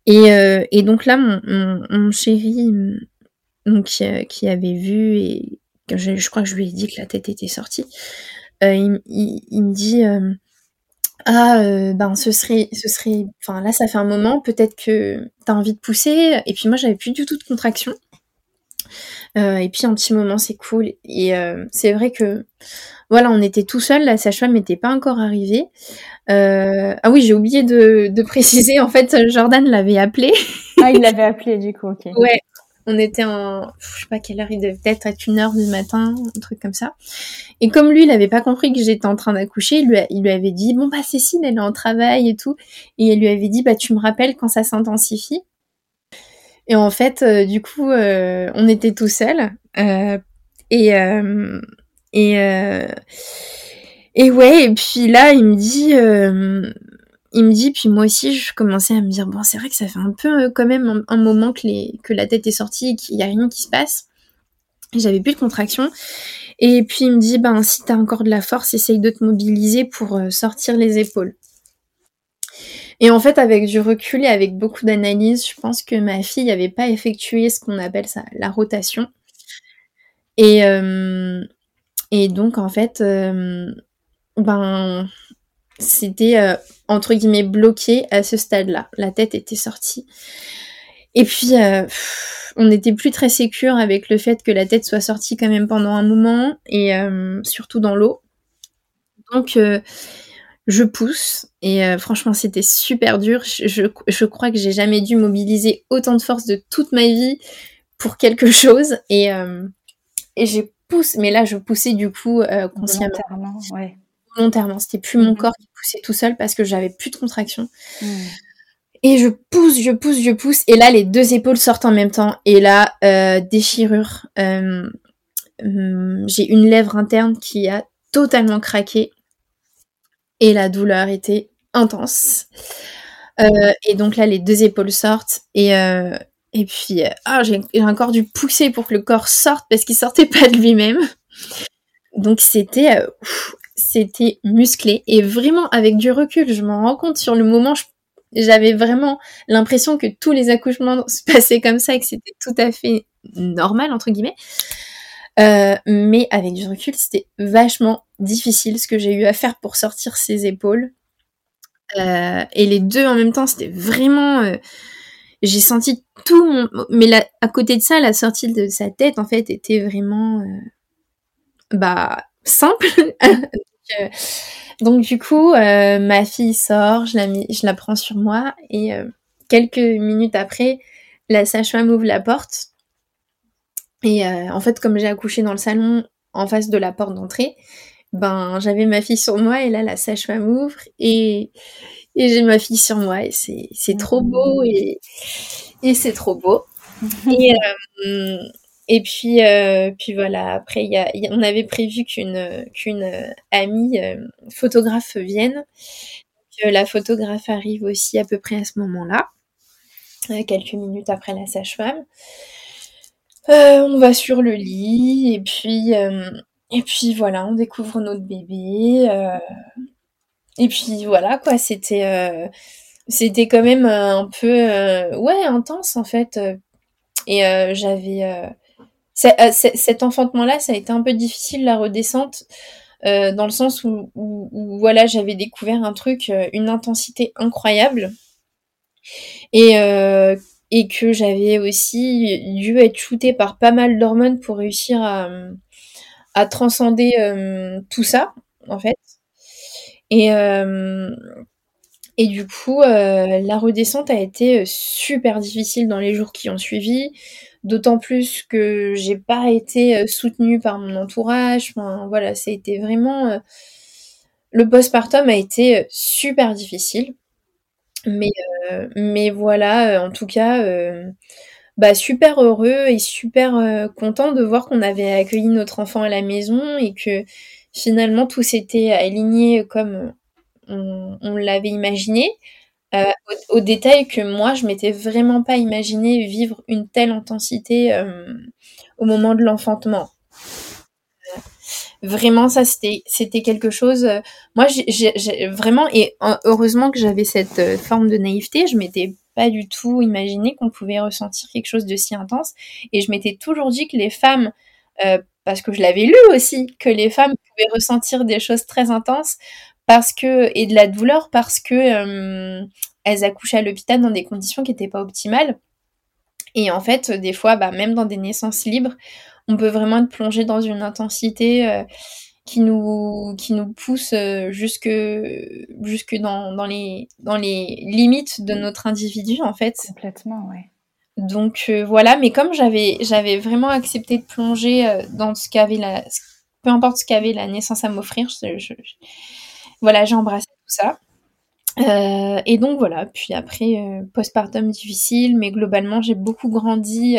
Et, et, donc là, mon, mon, chéri, donc, qui, avait vu et je, je, crois que je lui ai dit que la tête était sortie, euh, il, me dit euh, ah euh, ben ce serait ce serait enfin là ça fait un moment peut-être que t'as envie de pousser et puis moi j'avais plus du tout de contraction. Et puis un petit moment c'est cool. Et c'est vrai que voilà on était tout seul la sage-femme n'était pas encore arrivée. Ah oui j'ai oublié de, de, préciser en fait Jordan l'avait appelé ah il l'avait appelé du coup ok. Ouais on était en, je sais pas quelle heure, il devait être à une heure du matin, un truc comme ça. Et comme lui, il avait pas compris que j'étais en train d'accoucher, il lui, avait dit, bon bah Cécile, elle est en travail et tout. Et il lui avait dit, bah tu me rappelles quand ça s'intensifie. Et en fait, euh, du coup, euh, on était tout seuls. Euh, et, et, et ouais, et puis là, il me dit, il me dit, puis moi aussi, je commençais à me dire, bon, c'est vrai que ça fait un peu euh, quand même un, moment que, la tête est sortie et qu'il n'y a rien qui se passe. J'avais plus de contraction. Et puis il me dit, ben, si t'as encore de la force, essaye de te mobiliser pour euh, sortir les épaules. Et en fait, avec du recul et avec beaucoup d'analyse, je pense que ma fille n'avait pas effectué ce qu'on appelle ça, la rotation. Et, euh, et donc, en fait, ben, c'était euh, entre guillemets bloqué à ce stade-là. La tête était sortie. Et puis, euh, on n'était plus très sécure avec le fait que la tête soit sortie quand même pendant un moment, et euh, surtout dans l'eau. Donc, je pousse, et franchement, c'était super dur. Je, crois que j'ai jamais dû mobiliser autant de force de toute ma vie pour quelque chose, et, et j'ai poussé, mais là, je poussais du coup consciemment. Volontairement. C'était plus mon mhm. corps qui poussait tout seul parce que j'avais plus de contraction. Mhm. Et je pousse, je pousse, je pousse. Et là, les deux épaules sortent en même temps. Et là, euh, déchirure. Euh, hum, j'ai une lèvre interne qui a totalement craqué. Et la douleur était intense. Euh, et donc là, les deux épaules sortent. Et, et puis, ah, j'ai encore dû pousser pour que le corps sorte parce qu'il sortait pas de lui-même. Donc c'était c'était musclé et vraiment avec du recul, je m'en rends compte sur le moment, j'avais vraiment l'impression que tous les accouchements se passaient comme ça et que c'était tout à fait normal entre guillemets. mais avec du recul, c'était vachement difficile ce que j'ai eu à faire pour sortir ses épaules. et les deux en même temps, c'était vraiment j'ai senti tout mon... Mais à côté de ça, la sortie de sa tête, en fait, était vraiment... Euh, bah, simple. Euh, donc, du coup, euh, ma fille sort, je la, je la prends sur moi, et quelques minutes après, la sage-femme ouvre la porte. Et en fait, comme j'ai accouché dans le salon, en face de la porte d'entrée, ben j'avais ma fille sur moi et là la sage-femme ouvre et et j'ai ma fille sur moi et c'est, c'est trop beau et, et c'est trop beau. et, euh, et puis, euh, puis voilà, après, on avait prévu qu'une, qu'une amie euh, photographe vienne. la photographe arrive aussi à peu près à ce moment-là, quelques minutes après la sage-femme. on va sur le lit et puis, voilà, on découvre notre bébé. Et puis voilà quoi, c'était euh, quand même un peu euh, ouais intense en fait. Et euh, cet enfantement là, ça a été un peu difficile la redescente. dans le sens où, voilà j'avais découvert un truc une intensité incroyable et que j'avais aussi dû être shootée par pas mal d'hormones pour réussir à, transcender tout ça en fait et, euh, et du coup, euh, la redescente a été super difficile dans les jours qui ont suivi. D'autant plus que j'ai pas été euh, soutenue par mon entourage. Enfin, voilà, ça a été vraiment. le postpartum a été super difficile. Mais, mais voilà, en tout cas, bah, super heureux et super content de voir qu'on avait accueilli notre enfant à la maison et que finalement tout s'était aligné comme on, l'avait imaginé. Euh, au, détail que moi, je m'étais vraiment pas imaginé vivre une telle intensité euh, au moment de l'enfantement. vraiment, ça, c'était, c'était quelque chose. Euh, moi, j'ai, vraiment, et heureusement que j'avais cette forme de naïveté, je m'étais pas du tout imaginé qu'on pouvait ressentir quelque chose de si intense. Et je m'étais toujours dit que les femmes, parce que je l'avais lu aussi, que les femmes pouvaient ressentir des choses très intenses parce que et de la douleur parce que euh, elles accouchaient à l'hôpital dans des conditions qui n'étaient pas optimales. Et en fait, des fois, bah, même dans des naissances libres, on peut vraiment être plongé dans une intensité euh, qui nous qui nous pousse euh, jusque jusque dans, dans les dans les limites de notre individu en fait. Complètement, ouais. Donc euh, voilà, mais comme j'avais j'avais vraiment accepté de plonger dans ce qu'avait la peu importe ce qu'avait la naissance à m'offrir, voilà, j'ai embrassé tout ça. Euh, et donc voilà, puis après postpartum difficile, mais globalement j'ai beaucoup grandi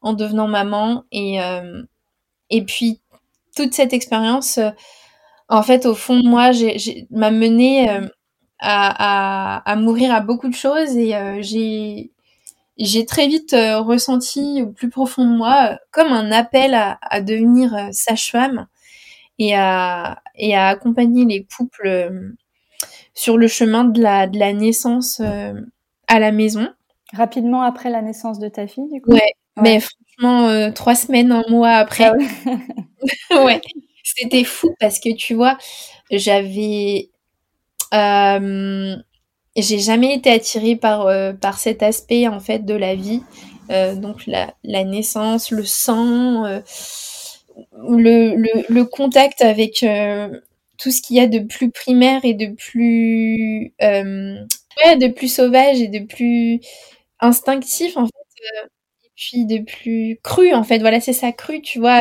en devenant maman. Et puis toute cette expérience, en fait au fond moi, m'a mené à, mourir à beaucoup de choses. Et j'ai très vite euh, ressenti au plus profond de moi euh, comme un appel à, à devenir euh, sage-femme et à, et à accompagner les couples sur le chemin de la, de la naissance à la maison. Rapidement après la naissance de ta fille, du coup? Ouais, mais franchement, trois semaines, un mois après. Ah ouais, c'était fou parce que tu vois, j'avais j'ai jamais été attirée par, euh, par cet aspect en fait de la vie. Euh, donc la, la, naissance, le sang, euh, le, le, contact avec tout ce qu'il y a de plus primaire et de plus ouais, de plus sauvage et de plus instinctif en fait et puis de plus cru en fait voilà c'est ça cru tu vois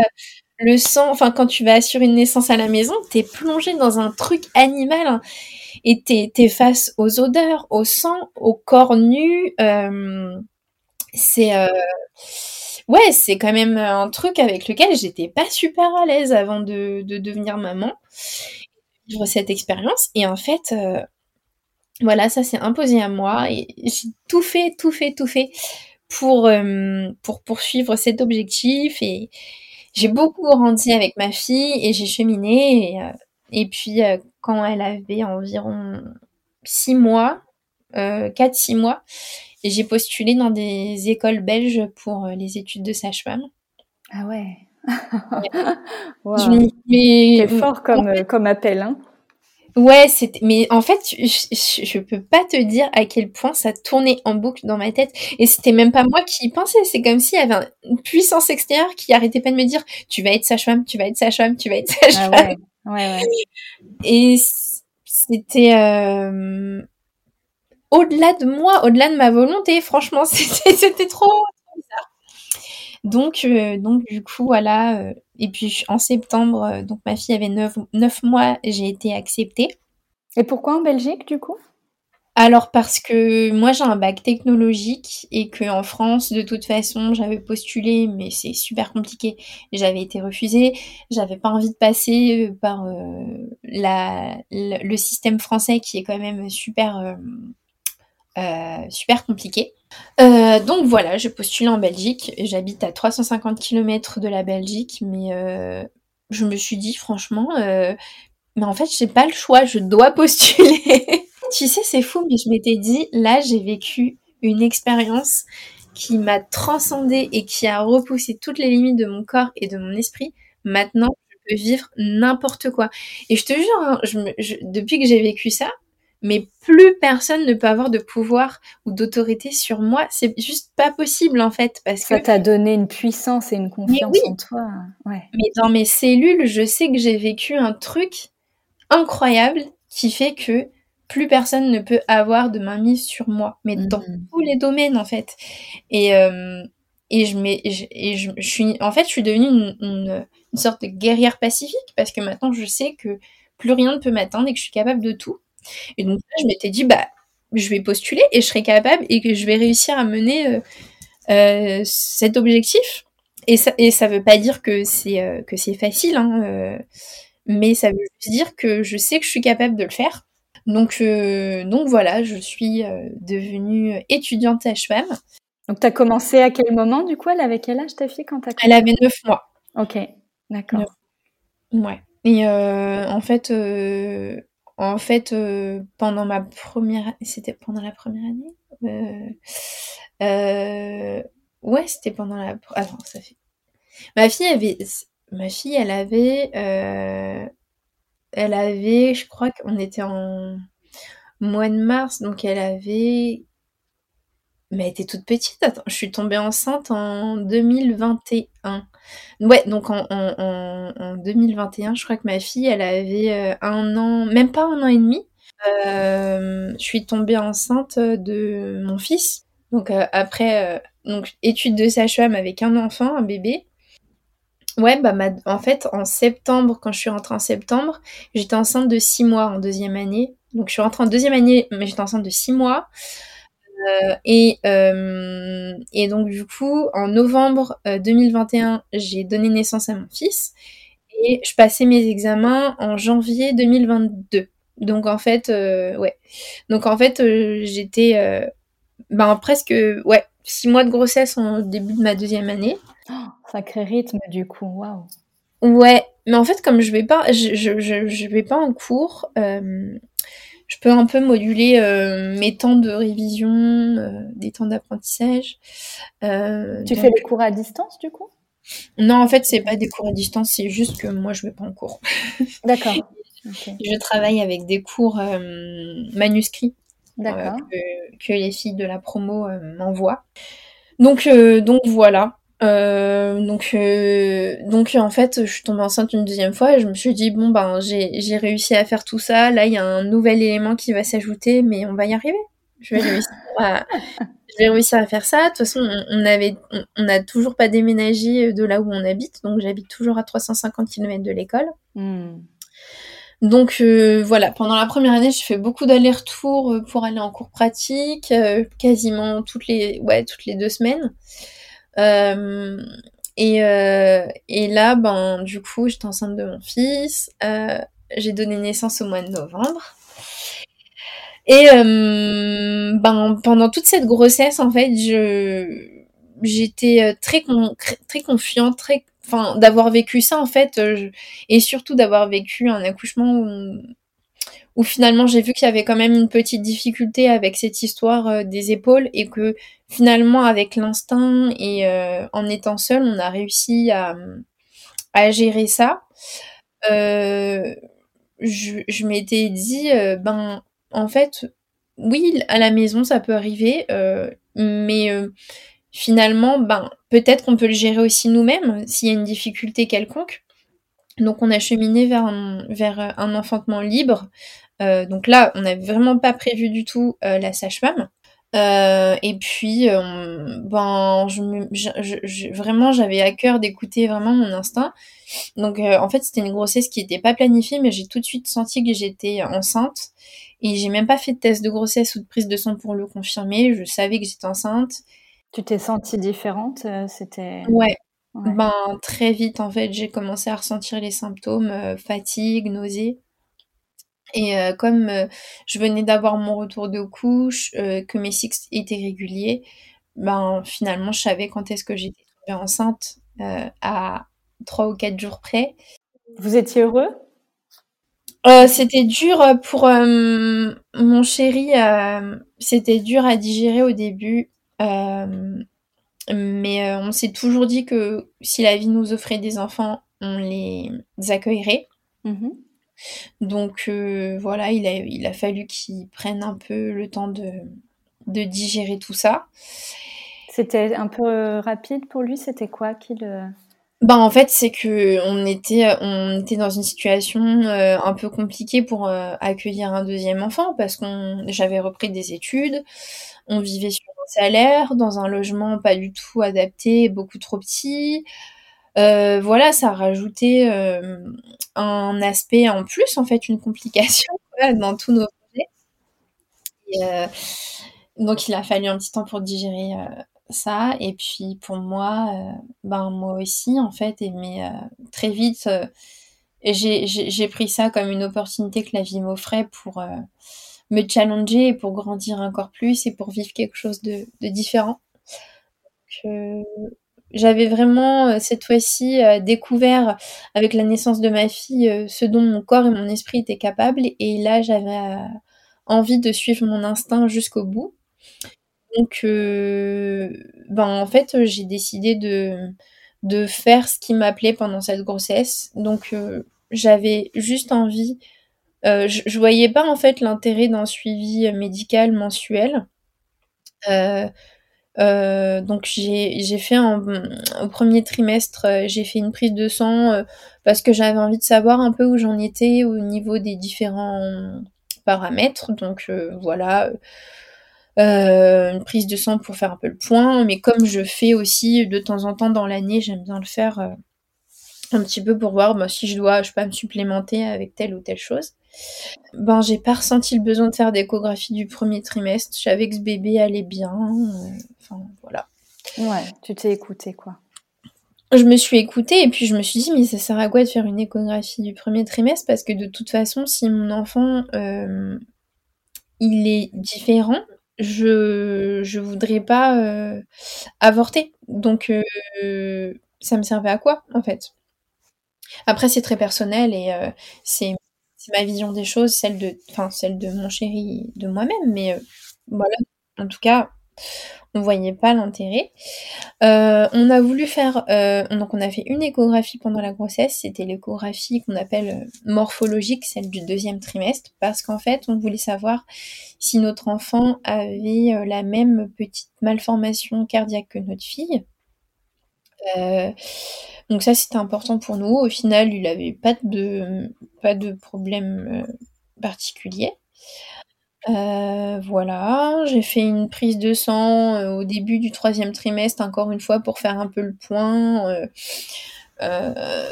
le sang enfin quand tu vas assurer une naissance à la maison t'es plongé dans un truc animal hein et t'es face aux odeurs, au sang, au corps nu. Euh, c'est euh, ouais, c'est quand même un truc avec lequel j'étais pas super à l'aise avant de, devenir maman, vivre cette expérience. Et en fait, euh, voilà, ça s'est imposé à moi et j'ai tout fait, tout fait, tout fait pour pour poursuivre cet objectif. Et j'ai beaucoup grandi avec ma fille et j'ai cheminé. Et, et puis quand elle avait environ six mois, euh, 4-6 mois, et j'ai postulé dans des écoles belges pour euh, les études de sage-femme. Ah ouais. C'est fort comme, comme appel, hein Ouais, c'était. Mais en fait, je, je, peux pas te dire à quel point ça tournait en boucle dans ma tête. Et c'était même pas moi qui y pensais. C'est comme s'il y avait une puissance extérieure qui arrêtait pas de me dire Tu vas être sage-femme, tu vas être sage-femme, tu vas être ah sage-femme. ouais. Ouais, Et c'était euh, au-delà de moi, au-delà de ma volonté. Franchement, c'était trop, bizarre. Donc, euh, donc du coup, voilà. Euh, et puis en septembre, euh, donc ma fille avait 9, 9 mois, j'ai été acceptée. Et pourquoi en Belgique du coup? Alors parce que moi j'ai un bac technologique et que en France de toute façon j'avais postulé mais c'est super compliqué. J'avais été refusée, j'avais pas envie de passer par euh, la, le, système français qui est quand même super super compliqué. Euh, donc voilà, je postule en Belgique. J'habite à 350 km de la Belgique, mais euh, je me suis dit franchement, euh, mais en fait, j'ai pas le choix, je dois postuler. tu sais, c'est fou, mais je m'étais dit, là, j'ai vécu une expérience qui m'a transcendée et qui a repoussé toutes les limites de mon corps et de mon esprit. Maintenant, je peux vivre n'importe quoi. Et je te jure, hein, depuis que j'ai vécu ça, mais plus personne ne peut avoir de pouvoir ou d'autorité sur moi. C'est juste pas possible en fait parce ça t'a donné une puissance et une confiance en toi. Ouais. Mais dans mes cellules, je sais que j'ai vécu un truc incroyable qui fait que plus personne ne peut avoir de mainmise sur moi, mais dans mm. tous les domaines en fait. Et euh, et je mets et je, suis en fait je suis devenue une, une, une sorte de guerrière pacifique parce que maintenant je sais que plus rien ne peut m'atteindre et que je suis capable de tout et donc je m'étais dit, bah, je vais postuler et je serai capable et que je vais réussir à mener euh, euh, cet objectif. Et ça, et ça veut pas dire que c'est euh, que c'est facile, hein, mais ça veut juste dire que je sais que je suis capable de le faire. Donc, donc voilà, je suis devenue étudiante sage-femme. Donc, tu as commencé à quel moment, du coup? Elle avait quel âge, ta fille, quand tu as Elle avait 9 mois. Ok, d'accord. Ouais. Et en fait, en fait, euh, pendant ma première, c'était pendant la première année. Euh, euh, ouais, c'était pendant la. Attends, ça fait. Ma fille avait, ma fille, elle avait, elle avait, je crois qu'on était en mois de mars, donc elle avait mais elle était toute petite. Attends, je suis tombée enceinte en 2021. Ouais, donc en, en, en, 2021, je crois que ma fille, elle avait euh, un an, même pas un an et demi. Euh, je suis tombée enceinte de mon fils. Donc euh, après, euh, donc étude de sage-femme avec un enfant, un bébé. Ouais, bah en fait, en septembre, quand je suis rentrée en septembre, j'étais enceinte de six mois en deuxième année. Donc je suis rentrée en deuxième année, mais j'étais enceinte de six mois. Euh, et, euh, et donc du coup, en novembre 2021, euh, j'ai donné naissance à mon fils et je passais mes examens en janvier 2022. Donc en fait, ouais. Donc en fait, j'étais ben presque ouais six mois de grossesse en début de ma deuxième année. Oh, sacré rythme du coup, waouh. Ouais, mais en fait comme je vais pas, je, je, je, vais pas en cours, je peux un peu moduler euh, mes temps de révision, euh, des temps d'apprentissage. Euh, tu fais des cours à distance du coup? Non, en fait, c'est pas des cours à distance, c'est juste que moi, je vais pas en cours. D'accord. Je travaille avec des cours manuscrits que, que, les filles de la promo m'envoient. Donc, donc voilà. Euh, donc, euh, donc en fait, je suis tombée enceinte une deuxième fois et je me suis dit bon ben j'ai réussi à faire tout ça. Là, il y a un nouvel élément qui va s'ajouter, mais on va y arriver. Je vais réussir à, je vais réussir à faire ça. De toute façon, on, avait, on n'a toujours pas déménagé de là où on habite, donc j'habite toujours à 350 km de l'école. Hmm. Donc euh, voilà, pendant la première année, j'ai fait beaucoup d'allers-retours pour aller en cours pratique, quasiment toutes les, ouais, toutes les deux semaines. Euh, et, euh, et, là, ben, du coup, j'étais enceinte de mon fils. Euh, j'ai donné naissance au mois de novembre. Et ben, pendant toute cette grossesse, en fait, je j'étais très très confiante, très enfin d'avoir vécu ça en fait et surtout d'avoir vécu un accouchement où, où finalement j'ai vu qu'il y avait quand même une petite difficulté avec cette histoire des épaules et que finalement, avec l'instinct et euh, en étant seul, on a réussi à, à gérer ça, je, je m'étais dit, ben, en fait, oui, à la maison, ça peut arriver, mais finalement, ben, peut-être qu'on peut le gérer aussi nous-mêmes s'il y a une difficulté quelconque. Donc on a cheminé vers vers un enfantement libre. Euh, donc là, on n'avait vraiment pas prévu du tout euh, la sage-femme. Euh, et puis, ben, je, vraiment, j'avais à cœur d'écouter vraiment mon instinct. Donc, en fait, c'était une grossesse qui n'était pas planifiée, mais j'ai tout de suite senti que j'étais enceinte. Et j'ai même pas fait de test de grossesse ou de prise de sang pour le confirmer. Je savais que j'étais enceinte. Tu t'es sentie différente C'était. Ouais. Ben, très vite, en fait, j'ai commencé à ressentir les symptômes fatigue, nausée. Et comme je venais d'avoir mon retour de couche, que mes cycles étaient réguliers, ben finalement je savais quand est-ce que j'étais enceinte à trois ou quatre jours près. Vous étiez heureux? C'était dur pour mon chéri, c'était dur à digérer au début. mais on s'est toujours dit que si la vie nous offrait des enfants, on les accueillerait. Mmh donc euh, voilà, il a, il a fallu qu'il prenne un peu le temps de, de digérer tout ça. C'était un peu euh, rapide pour lui, c'était quoi qu'il... Ben en fait, c'est que on était, on était dans une situation euh, un peu compliquée pour accueillir un deuxième enfant parce qu'on j'avais repris des études, on vivait sur un salaire dans un logement pas du tout adapté, beaucoup trop petit. Euh, voilà, ça a rajouté euh, un aspect en plus, en fait, une complication dans tous nos projets. Euh, donc, il a fallu un petit temps pour digérer ça. Et puis, pour moi, ben, moi aussi, en fait, et, mais très vite, j'ai pris ça comme une opportunité que la vie m'offrait pour me challenger et pour grandir encore plus et pour vivre quelque chose de, de différent. J'avais vraiment euh, cette fois-ci euh, découvert avec la naissance de ma fille euh, ce dont mon corps et mon esprit étaient capables et là j'avais envie de suivre mon instinct jusqu'au bout. Donc ben en fait j'ai décidé de de faire ce qui m'appelait pendant cette grossesse. Donc j'avais juste envie je, je, voyais pas en fait l'intérêt d'un suivi médical mensuel. Euh, donc j'ai fait un, au premier trimestre, euh, j'ai fait une prise de sang euh, parce que j'avais envie de savoir un peu où j'en étais au niveau des différents paramètres. Donc voilà, une prise de sang pour faire un peu le point. Mais comme je fais aussi de temps en temps dans l'année, j'aime bien le faire un petit peu pour voir bah, si je dois, je peux me supplémenter avec telle ou telle chose. Ben, j'ai pas ressenti le besoin de faire d'échographie du premier trimestre. Je savais que ce bébé allait bien. Euh, enfin, voilà. Ouais, tu t'es écoutée, quoi. Je me suis écoutée et puis je me suis dit, mais ça sert à quoi de faire une échographie du premier trimestre? Parce que de toute façon, si mon enfant, euh, il est différent, je, je voudrais pas euh, avorter. Donc, ça me servait à quoi, en fait? Après, c'est très personnel et c'est c'est ma vision des choses, celle de, enfin, celle de mon chéri, de moi-même, mais euh, voilà. En tout cas, on voyait pas l'intérêt. Euh, on a voulu faire, euh, donc on a fait une échographie pendant la grossesse. C'était l'échographie qu'on appelle morphologique, celle du deuxième trimestre, parce qu'en fait, on voulait savoir si notre enfant avait la même petite malformation cardiaque que notre fille. Donc ça, c'était important pour nous. Au final, il n'avait pas de, pas de problème euh, particulier. Euh, voilà, j'ai fait une prise de sang euh, au début du troisième trimestre, encore une fois, pour faire un peu le point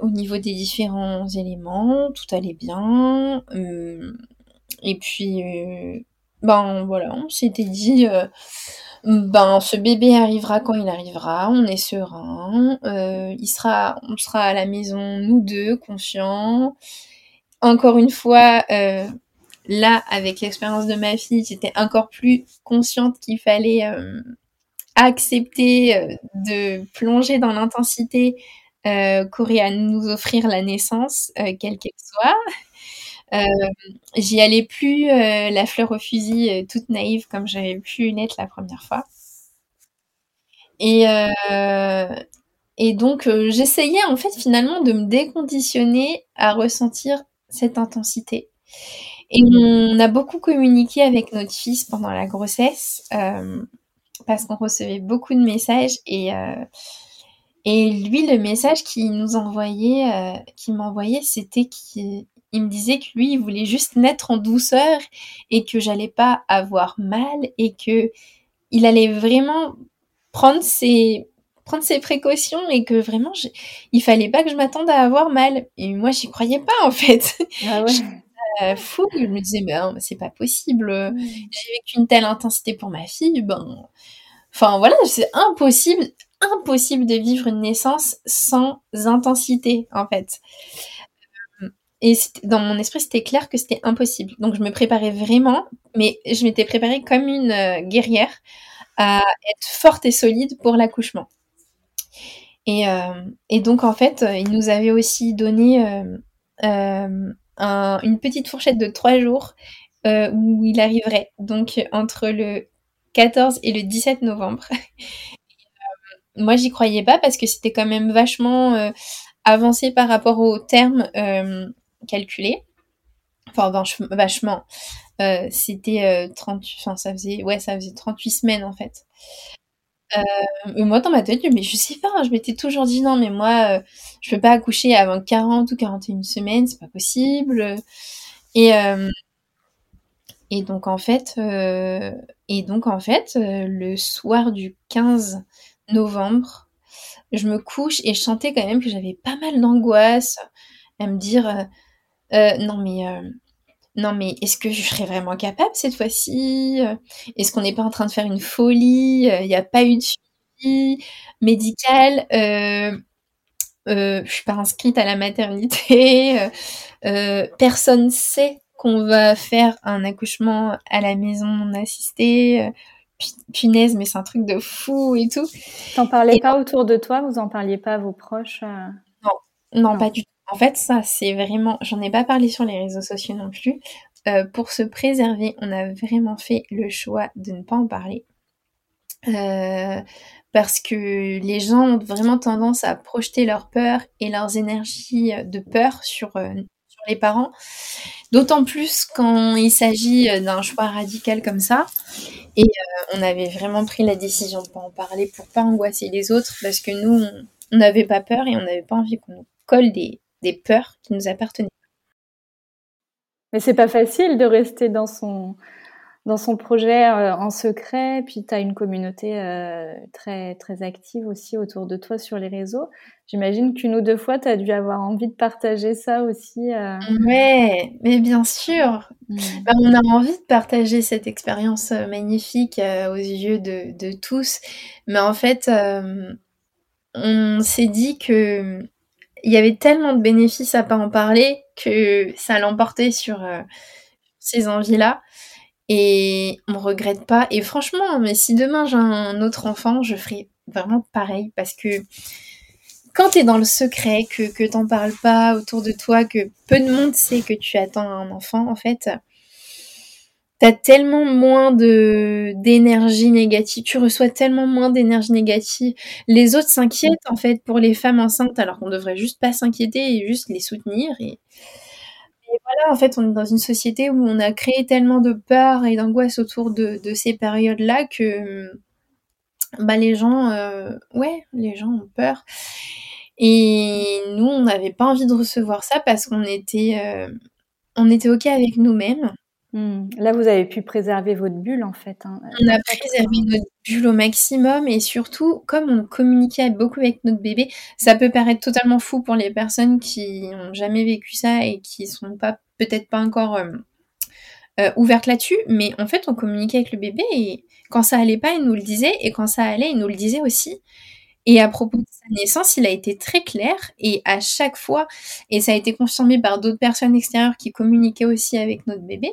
au niveau des différents éléments. Tout allait bien. et puis, ben voilà, on s'était dit ben ce bébé arrivera quand il arrivera, on est serein, euh, il sera, on sera à la maison nous deux, confiants. Encore une fois, euh, là avec l'expérience de ma fille, j'étais encore plus consciente qu'il fallait euh, accepter de plonger dans l'intensité qu'aurait à nous offrir la naissance, quelle qu'elle soit. Euh, j'y allais plus euh, la fleur au fusil, euh, toute naïve comme j'avais pu l'être la première fois. Et, et donc j'essayais en fait finalement de me déconditionner à ressentir cette intensité. Et on a beaucoup communiqué avec notre fils pendant la grossesse parce qu'on recevait beaucoup de messages et et lui le message qu'il nous envoyait, qu'il m'envoyait, c'était qu'il il me disait que lui, il voulait juste naître en douceur et que j'allais pas avoir mal et que il allait vraiment prendre ses prendre ses précautions et que vraiment il fallait pas que je m'attende à avoir mal. Et moi j'y croyais pas en fait. Ah ouais. Euh, fou. Je me disais mais c'est pas possible. J'ai vécu une telle intensité pour ma fille ben enfin voilà c'est impossible impossible de vivre une naissance sans intensité en fait et dans mon esprit, c'était clair que c'était impossible. Donc, je me préparais vraiment, mais je m'étais préparée comme une euh, guerrière à être forte et solide pour l'accouchement. Et, euh, et, donc, en fait, il nous avait aussi donné euh, une petite fourchette de trois jours où il arriverait. Donc, entre le 14 et le 17 novembre. moi, j'y croyais pas parce que c'était quand même vachement avancé par rapport au terme calculé. Enfin, vachement. Euh, c'était 38, euh, enfin, ça faisait, ouais, ça faisait 38 semaines, en fait. Euh, moi, dans ma tête, mais je sais pas, hein, je m'étais toujours dit non, mais moi, je peux pas accoucher avant 40 ou 41 semaines, c'est pas possible. Et, donc, en fait, et donc, en fait, le soir du 15 novembre, je me couche et je sentais quand même que j'avais pas mal d'angoisse à me dire euh, non mais euh, non mais est-ce que je serais vraiment capable cette fois-ci? Est-ce qu'on n'est pas en train de faire une folie? Il n'y a pas eu de suivi médical euh, euh, je suis pas inscrite à la maternité. Euh, personne sait qu'on va faire un accouchement à la maison non assistée. Punaise, mais c'est un truc de fou et tout. T'en parlais pas autour de toi? Vous en parliez pas à vos proches non, non, pas du tout. En fait, ça, c'est vraiment. J'en ai pas parlé sur les réseaux sociaux non plus. Euh, pour se préserver, on a vraiment fait le choix de ne pas en parler. Euh, parce que les gens ont vraiment tendance à projeter leur peur et leurs énergies de peur sur, euh, les parents. D'autant plus quand il s'agit d'un choix radical comme ça. Et on avait vraiment pris la décision de ne pas en parler pour pas angoisser les autres parce que nous, on n'avait pas peur et on n'avait pas envie qu'on nous colle des, des peurs qui nous appartenaient. Mais c'est pas facile de rester dans son dans son projet euh, en secret, puis tu as une communauté euh, très très active aussi autour de toi sur les réseaux. J'imagine qu'une ou deux fois, tu as dû avoir envie de partager ça aussi. Euh... Ouais, mais bien sûr. Mm. Bah, on a envie de partager cette expérience magnifique aux yeux de, de, tous. Mais en fait, on s'est dit que il y avait tellement de bénéfices à pas en parler que ça l'emportait sur euh, ces envies-là. Et on regrette pas. Et franchement, mais si demain j'ai un autre enfant, je ferai vraiment pareil parce que quand tu es dans le secret, que, que t'en parles pas autour de toi, que peu de monde sait que tu attends un enfant, en fait, t'as tellement moins de d'énergie négative, tu reçois tellement moins d'énergie négative. Les autres s'inquiètent en fait pour les femmes enceintes alors qu'on devrait juste pas s'inquiéter et juste les soutenir. Et... voilà, en fait, on est dans une société où on a créé tellement de peur et d'angoisse autour de, ces périodes-là que bah les gens, euh, ouais, les gens ont peur. Et nous, on n'avait pas envie de recevoir ça parce qu'on était, euh, on était ok avec nous-mêmes. Mmh. Là, vous avez pu préserver votre bulle, en fait. Hein. On a préservé notre bulle au maximum et surtout, comme on communiquait beaucoup avec notre bébé, ça peut paraître totalement fou pour les personnes qui n'ont jamais vécu ça et qui sont peut-être pas encore euh, euh, ouvertes là-dessus, mais en fait, on communiquait avec le bébé et quand ça allait pas, il nous le disait et quand ça allait, il nous le disait aussi. Et à propos de sa naissance, il a été très clair et à chaque fois, et ça a été confirmé par d'autres personnes extérieures qui communiquaient aussi avec notre bébé,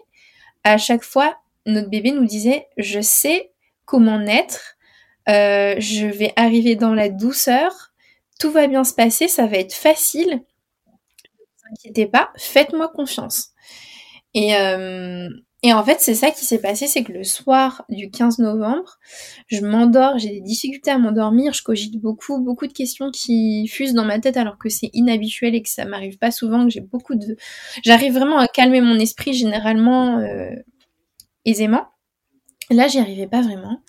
à chaque fois, notre bébé nous disait, je sais comment naître, euh, je vais arriver dans la douceur, tout va bien se passer, ça va être facile, ne vous inquiétez pas, faites-moi confiance. Et, euh, et en fait, c'est ça qui s'est passé, c'est que le soir du 15 novembre, je m'endors, j'ai des difficultés à m'endormir, je cogite beaucoup, beaucoup de questions qui fusent dans ma tête alors que c'est inhabituel et que ça m'arrive pas souvent, que j'ai beaucoup de... J'arrive vraiment à calmer mon esprit généralement euh, aisément. Là, j'y arrivais pas vraiment.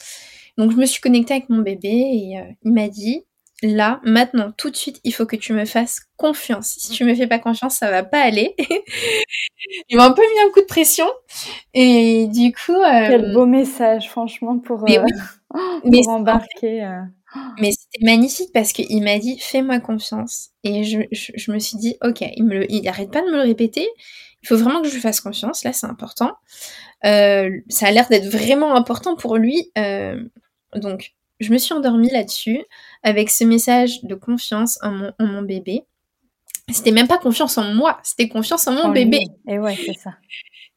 Donc je me suis connectée avec mon bébé et euh, il m'a dit, là, maintenant, tout de suite, il faut que tu me fasses confiance. Si tu me fais pas confiance, ça va pas aller. il m'a un peu mis un coup de pression. Et du coup. Euh, Quel beau message, franchement, pour, mais euh, embarquer. Euh. Mais c'était magnifique parce qu'il m'a dit fais-moi confiance. Et je, je, me suis dit ok, il me il arrête pas de me le répéter. Il faut vraiment que je lui fasse confiance. Là, c'est important. ça a l'air d'être vraiment important pour lui. donc, je me suis endormie là-dessus avec ce message de confiance en mon, en mon bébé. C'était même pas confiance en moi, c'était confiance en mon bébé. Et ouais, c'est ça.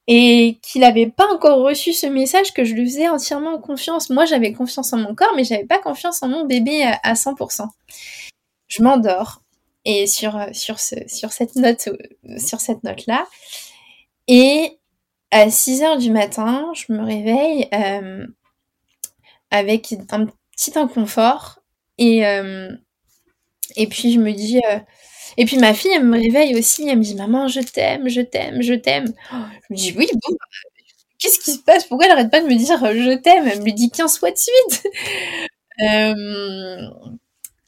Et qu'il n'avait pas encore reçu ce message que je lui faisais entièrement confiance. Moi, j'avais confiance en mon corps, mais j'avais pas confiance en mon bébé à, 100%. Je m'endors et sur sur ce, sur cette note sur cette note là et à 6 heures du matin, je me réveille euh, avec un petit inconfort et, euh, et puis je me dis. Euh, et puis ma fille, elle me réveille aussi, elle me dit Maman, je t'aime, je t'aime, je t'aime. Je me dis Oui, bon, qu'est-ce qui se passe? Pourquoi elle arrête pas de me dire je t'aime? Elle me dit 15 fois de suite. euh,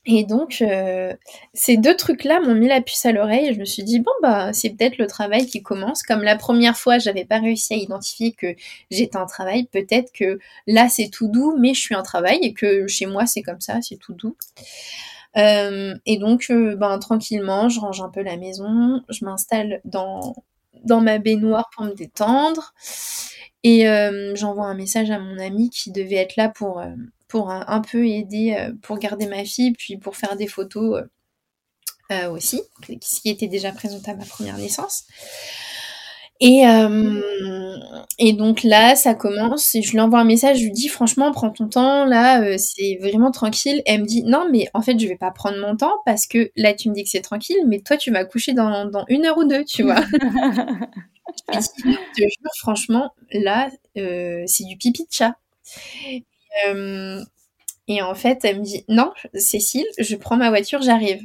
et donc, euh, ces deux trucs-là m'ont mis la puce à l'oreille. Je me suis dit, bon, bah, c'est peut-être le travail qui commence. Comme la première fois, j'avais pas réussi à identifier que j'étais en travail. Peut-être que là, c'est tout doux, mais je suis en travail et que chez moi, c'est comme ça, c'est tout doux. Euh, et donc, euh, ben, tranquillement, je range un peu la maison. Je m'installe dans, dans ma baignoire pour me détendre. Et j'envoie un message à mon ami qui devait être là pour pour un, peu aider euh, pour garder ma fille, puis pour faire des photos euh, euh, aussi, ce qui était déjà présent à ma première naissance. Et, et donc là, ça commence, et je lui envoie un message, je lui dis franchement, prends ton temps, là, c'est vraiment tranquille. elle me dit non, mais en fait, je vais pas prendre mon temps parce que là, tu me dis que c'est tranquille, mais toi, tu vas coucher dans, dans une heure ou deux, tu vois. je te jure, franchement, là, c'est du pipi de chat. Euh, et en fait, elle me dit non, Cécile, je prends ma voiture, j'arrive.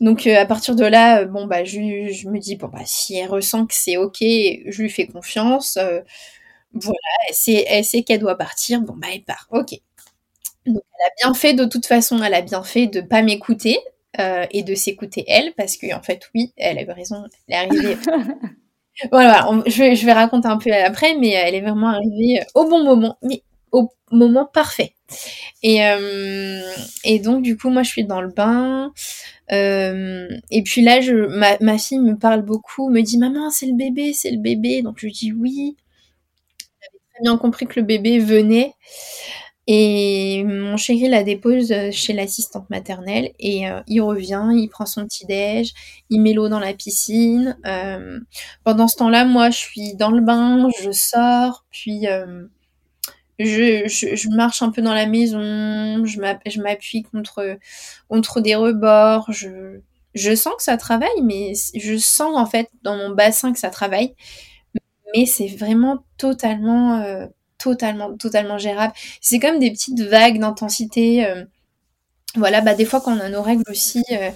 Donc euh, à partir de là, euh, bon bah je, je, me dis bon bah si elle ressent que c'est ok, je lui fais confiance. voilà, elle sait, elle sait qu'elle doit partir, bon bah elle part, ok. Donc elle a bien fait de toute façon, elle a bien fait de pas m'écouter et de s'écouter elle, parce que en fait oui, elle avait raison, elle est arrivée. voilà, je, vais, je vais raconter un peu après, mais elle est vraiment arrivée au bon moment. Mais au moment parfait. Et, euh, et donc, du coup, moi, je suis dans le bain. Euh, et puis là, je, ma, ma, fille me parle beaucoup, me dit Maman, c'est le bébé, c'est le bébé. Donc, je dis oui. J'avais très bien compris que le bébé venait. Et mon chéri la dépose chez l'assistante maternelle et euh, il revient, il prend son petit déj, il met l'eau dans la piscine. pendant ce temps-là, moi, je suis dans le bain, je sors, puis je, je, marche un peu dans la maison, je m'appuie contre, contre des rebords, je, je sens que ça travaille, mais je sens en fait dans mon bassin que ça travaille, mais c'est vraiment totalement, euh, totalement, totalement gérable. C'est comme des petites vagues d'intensité. Euh, voilà, bah des fois quand on a nos règles aussi, euh,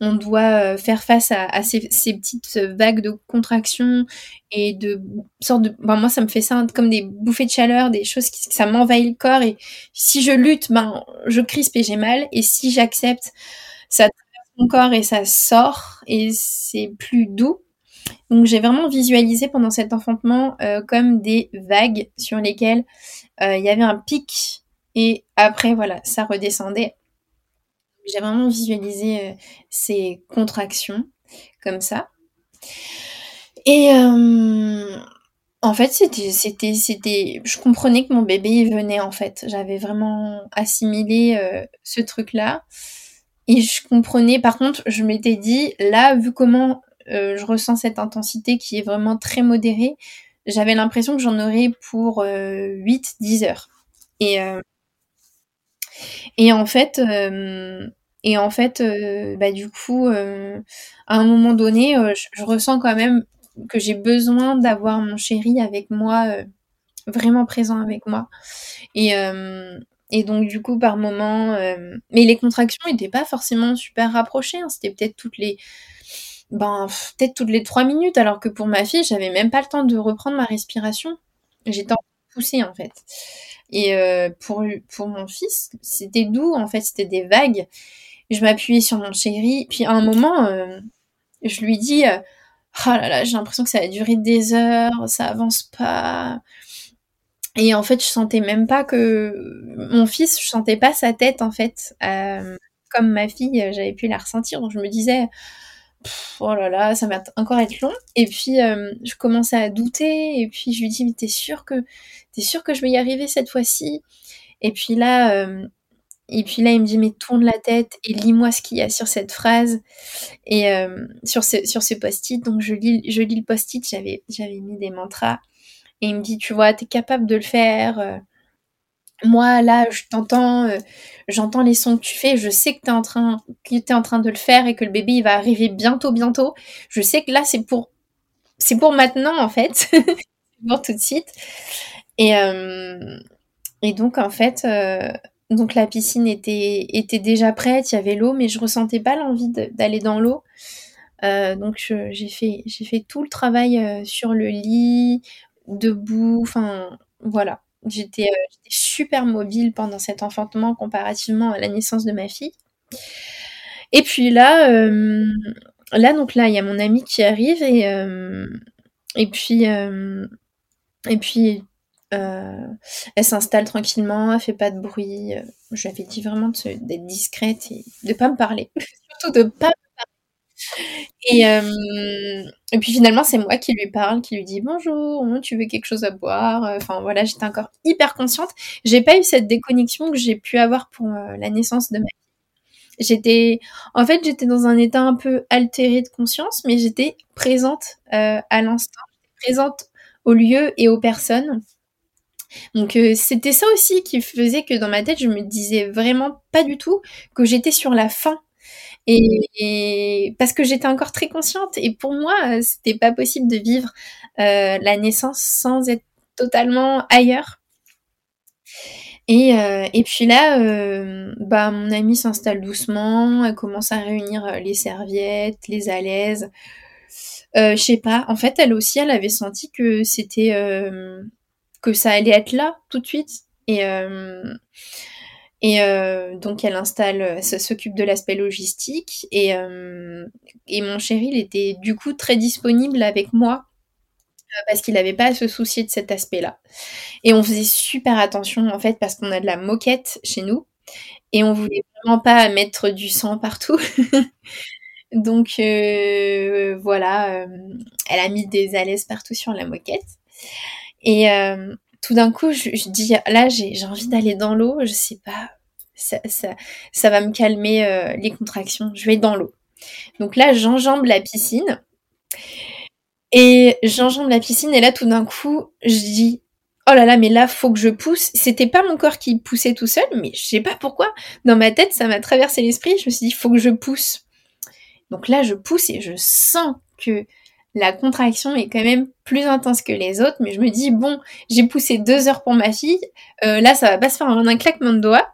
on doit euh, faire face à, ces, petites vagues de contraction et de sorte de. Bah, moi, ça me fait ça comme des bouffées de chaleur, des choses qui ça m'envahit le corps et si je lutte, ben je crispe et j'ai mal et si j'accepte, ça traverse mon corps et ça sort et c'est plus doux. Donc j'ai vraiment visualisé pendant cet enfantement euh, comme des vagues sur lesquelles il y avait un pic et après voilà, ça redescendait j'ai vraiment visualisé euh, ces contractions comme ça. Et euh, en fait, c'était, c'était, c'était, je comprenais que mon bébé venait en fait. J'avais vraiment assimilé euh, ce truc-là. Et je comprenais, par contre, je m'étais dit, là, vu comment je ressens cette intensité qui est vraiment très modérée, j'avais l'impression que j'en aurais pour 8-10 heures. Et, et en fait, euh, et en fait, euh, bah, du coup, euh, à un moment donné, je, ressens quand même que j'ai besoin d'avoir mon chéri avec moi, vraiment présent avec moi. Et, donc du coup par moment, mais les contractions n'étaient pas forcément super rapprochées. Hein. C'était peut-être toutes les ben toutes les trois minutes, alors que pour ma fille, j'avais même pas le temps de reprendre ma respiration. J'étais pousser en fait. Et pour pour mon fils, c'était doux en fait, c'était des vagues. Je m'appuyais sur mon chéri, puis à un moment, je lui dis oh là là, j'ai l'impression que ça a duré des heures, ça avance pas. Et en fait, je sentais même pas que mon fils, je sentais pas sa tête en fait. Euh, comme ma fille, j'avais pu la ressentir. Donc je me disais, oh là là, ça va encore être long. Et puis euh, je commençais à douter. Et puis je lui dis, mais t'es sûr que t'es sûr que je vais y arriver cette fois-ci? Et puis là, euh, et puis là, il me dit, mais tourne la tête et lis-moi ce qu'il y a sur cette phrase et euh, sur ce, sur post-it. Donc, je lis, le post-it, j'avais, j'avais mis des mantras. Et il me dit, tu vois, tu es capable de le faire. Euh. moi, là, je t'entends, euh, j'entends les sons que tu fais. Je sais que tu es, en train, que en train de le faire et que le bébé, il va arriver bientôt, bientôt. Je sais que là, c'est pour, c'est pour maintenant, en fait. pour tout de suite. Et, et donc, en fait donc la piscine était, déjà prête, il y avait l'eau, mais je ressentais pas l'envie d'aller dans l'eau. Euh, donc j'ai fait, j'ai fait tout le travail euh, sur le lit, debout, enfin voilà. Euh, j'étais super mobile pendant cet enfantement comparativement à la naissance de ma fille. Et puis là, là donc il y a mon ami qui arrive et et puis euh, elle s'installe tranquillement, elle fait pas de bruit. Euh, je lui avais dit vraiment d'être discrète et de pas me parler. Surtout de pas. Et, euh, et puis finalement, c'est moi qui lui parle, qui lui dit bonjour, tu veux quelque chose à boire? Enfin voilà, j'étais encore hyper consciente. J'ai pas eu cette déconnexion que j'ai pu avoir pour la naissance de ma fille. J'étais, en fait, j'étais dans un état un peu altéré de conscience, mais j'étais présente à l'instant, présente au lieu et aux personnes. Donc euh, c'était ça aussi qui faisait que dans ma tête, je me disais vraiment pas du tout que j'étais sur la fin. Et, parce que j'étais encore très consciente et pour moi, euh, c'était pas possible de vivre euh, la naissance sans être totalement ailleurs. Et, et puis là, bah, mon amie s'installe doucement, elle commence à réunir les serviettes, les alaises. je sais pas, en fait, elle aussi, elle avait senti que c'était que ça allait être là tout de suite. Et, euh, et euh, donc elle installe, ça s'occupe de l'aspect logistique. Et, euh, et mon chéri, il était du coup très disponible avec moi parce qu'il n'avait pas à se soucier de cet aspect-là. Et on faisait super attention en fait parce qu'on a de la moquette chez nous et on voulait vraiment pas mettre du sang partout. Donc voilà, elle a mis des alaises partout sur la moquette. Et euh, tout d'un coup, je, dis, là, j'ai envie d'aller dans l'eau, je sais pas, ça, ça, va me calmer euh, les contractions, je vais dans l'eau. Donc là, j'enjambe la piscine. Et j'enjambe la piscine, et là, tout d'un coup, je dis, oh là là, mais là, faut que je pousse. C'était pas mon corps qui poussait tout seul, mais je sais pas pourquoi. Dans ma tête, ça m'a traversé l'esprit. Je me suis dit, faut que je pousse. Donc là, je pousse et je sens que la contraction est quand même plus intense que les autres, mais je me dis, bon, j'ai poussé deux heures pour ma fille, euh, là, ça va pas se faire en un claquement de doigts.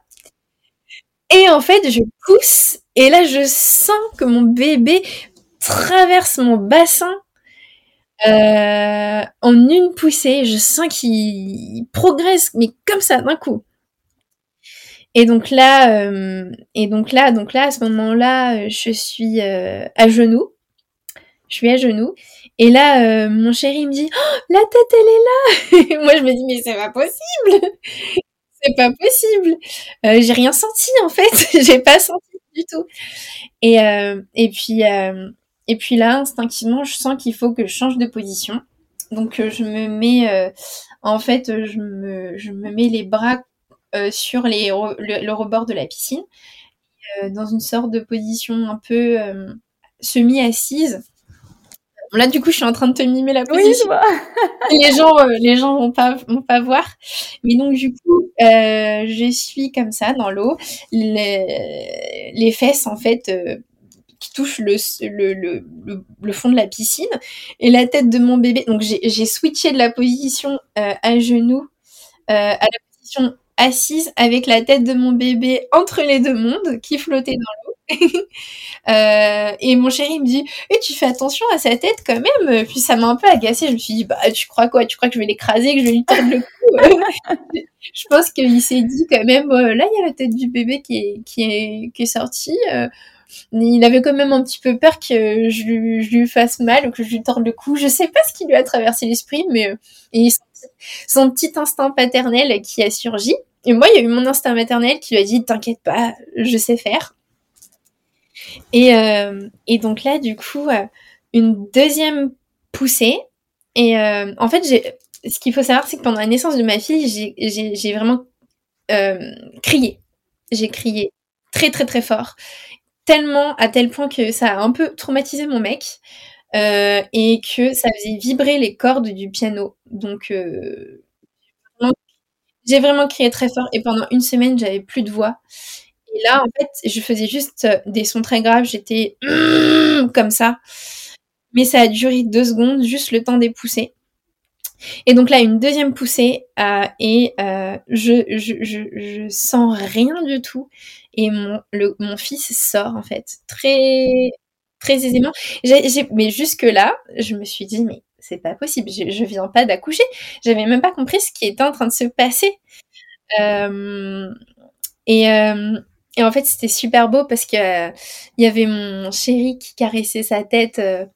Et en fait, je pousse, et là, je sens que mon bébé traverse mon bassin euh, en une poussée. Je sens qu'il progresse, mais comme ça, d'un coup. Et donc là, euh, donc là, donc là, à ce moment-là, je suis à genoux je suis à genoux. Et là, euh, mon chéri me dit, oh, la tête, elle est là. moi, je me dis, mais c'est pas possible. c'est pas possible. Euh, j'ai rien senti, en fait. j'ai pas senti du tout. Et, euh, et puis, et puis là, instinctivement, je sens qu'il faut que je change de position. Donc, je me mets, en fait, je me, je me mets les bras sur les, le, rebord de la piscine, dans une sorte de position un peu semi-assise là, du coup, je suis en train de te mimer la position. Oui, les gens, euh, les gens vont pas, vont pas voir. Mais donc, du coup, euh, je suis comme ça dans l'eau, les, les, fesses en fait euh, qui touche le, le, le, fond de la piscine et la tête de mon bébé. Donc j'ai switché de la position euh, à genoux à la position assise avec la tête de mon bébé entre les deux mondes qui flottait dans l'eau. Euh, et mon chéri me dit eh, tu fais attention à sa tête quand même puis ça m'a un peu agacée je me suis dit bah tu crois quoi? Tu crois que je vais l'écraser que je vais lui tordre le cou? Je pense qu'il s'est dit quand même là il y a la tête du bébé qui est qui est qui est sortie euh, il avait quand même un petit peu peur que je, lui fasse mal ou que je lui torde le cou. Je sais pas ce qui lui a traversé l'esprit, mais euh, et son, petit instinct paternel qui a surgi. Et moi, il y a eu mon instinct maternel qui lui a dit T'inquiète pas, je sais faire. Et, euh, donc là, du coup, euh, une deuxième poussée. Et euh, en fait, ce qu'il faut savoir, c'est que pendant la naissance de ma fille, j'ai vraiment crié. J'ai crié très très très fort, tellement à tel point que ça a un peu traumatisé mon mec. et que ça faisait vibrer les cordes du piano. Donc, j'ai vraiment crié très fort et pendant une semaine, j'avais plus de voix. Et là, en fait, je faisais juste euh, des sons très graves. J'étais comme ça. Mais ça a duré deux secondes, juste le temps des poussées. Et donc là, une deuxième poussée euh, et euh, je, je, je, je, sens rien du tout. Et mon, le, mon fils sort en fait très très aisément. mais jusque là, je me suis dit mais c'est pas possible. Je, viens pas d'accoucher. J'avais même pas compris ce qui était en train de se passer. Euh, et, euh, et en fait, c'était super beau parce que il y avait mon chéri qui caressait sa tête euh,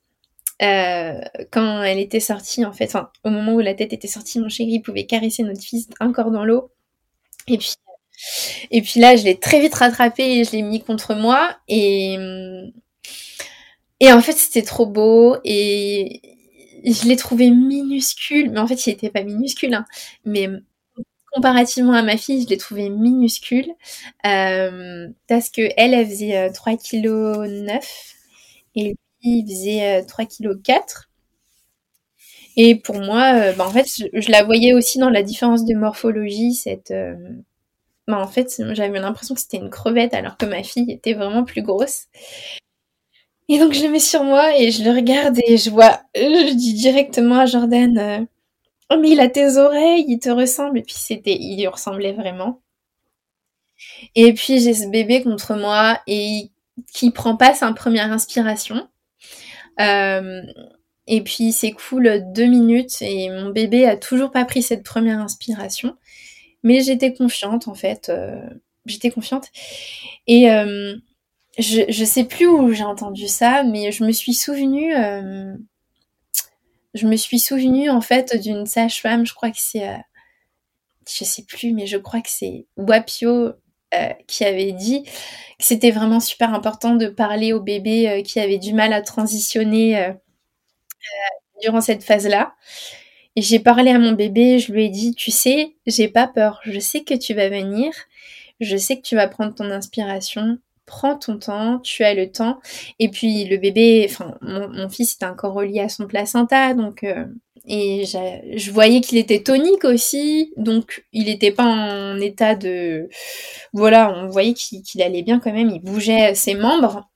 euh, quand elle était sortie. En fait, au moment où la tête était sortie, mon chéri pouvait caresser notre fils encore dans l'eau. Et puis, et puis là, je l'ai très vite rattrapé et je l'ai mis contre moi. Et, et en fait, c'était trop beau. Et je l'ai trouvé minuscule. Mais en fait, il n'était pas minuscule. Hein. Mais comparativement à ma fille, je l'ai trouvée minuscule euh, parce que elle, faisait 3 kg 9 et lui il faisait 3 kg 4. Et pour moi, euh, bah, en fait, je, la voyais aussi dans la différence de morphologie. Cette, euh, bah, en fait, j'avais l'impression que c'était une crevette alors que ma fille était vraiment plus grosse. Et donc je le mets sur moi et je le regarde et je vois, je dis directement à Jordan, Oh, mais il a tes oreilles, il te ressemble. Et puis c'était, il lui ressemblait vraiment. Et puis j'ai ce bébé contre moi et qui prend pas sa première inspiration. Euh, et puis c'est cool deux minutes et mon bébé a toujours pas pris cette première inspiration. Mais j'étais confiante en fait. Euh, j'étais confiante. Et euh, je, je sais plus où j'ai entendu ça, mais je me suis souvenue je me suis souvenue en fait d'une sage-femme, je crois que c'est, euh, je sais plus, mais je crois que c'est Wapio euh, qui avait dit que c'était vraiment super important de parler aux bébés euh, qui avaient du mal à transitionner durant cette phase-là. Et j'ai parlé à mon bébé, je lui ai dit, tu sais, j'ai pas peur, je sais que tu vas venir, je sais que tu vas prendre ton inspiration, prends ton temps, tu as le temps. Et puis le bébé, enfin mon, fils était encore relié à son placenta, donc euh, et je voyais qu'il était tonique aussi, donc il n'était pas en état de, voilà, on voyait qu'il allait bien quand même, il bougeait ses membres.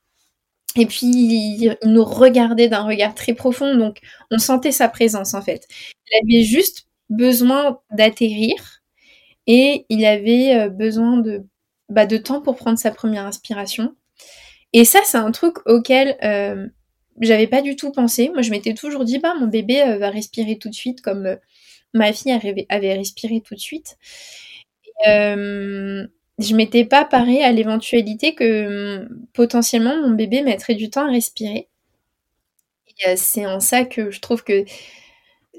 Et puis il, nous regardait d'un regard très profond, donc on sentait sa présence en fait. Il avait juste besoin d'atterrir et il avait euh, besoin de bah, de temps pour prendre sa première inspiration. Et ça, c'est un truc auquel euh, j'avais pas du tout pensé. Moi, je m'étais toujours dit, bah, mon bébé euh, va respirer tout de suite, comme euh, ma fille avait, respiré tout de suite. je m'étais pas paré à l'éventualité que potentiellement mon bébé mettrait du temps à respirer. c'est en ça que je trouve que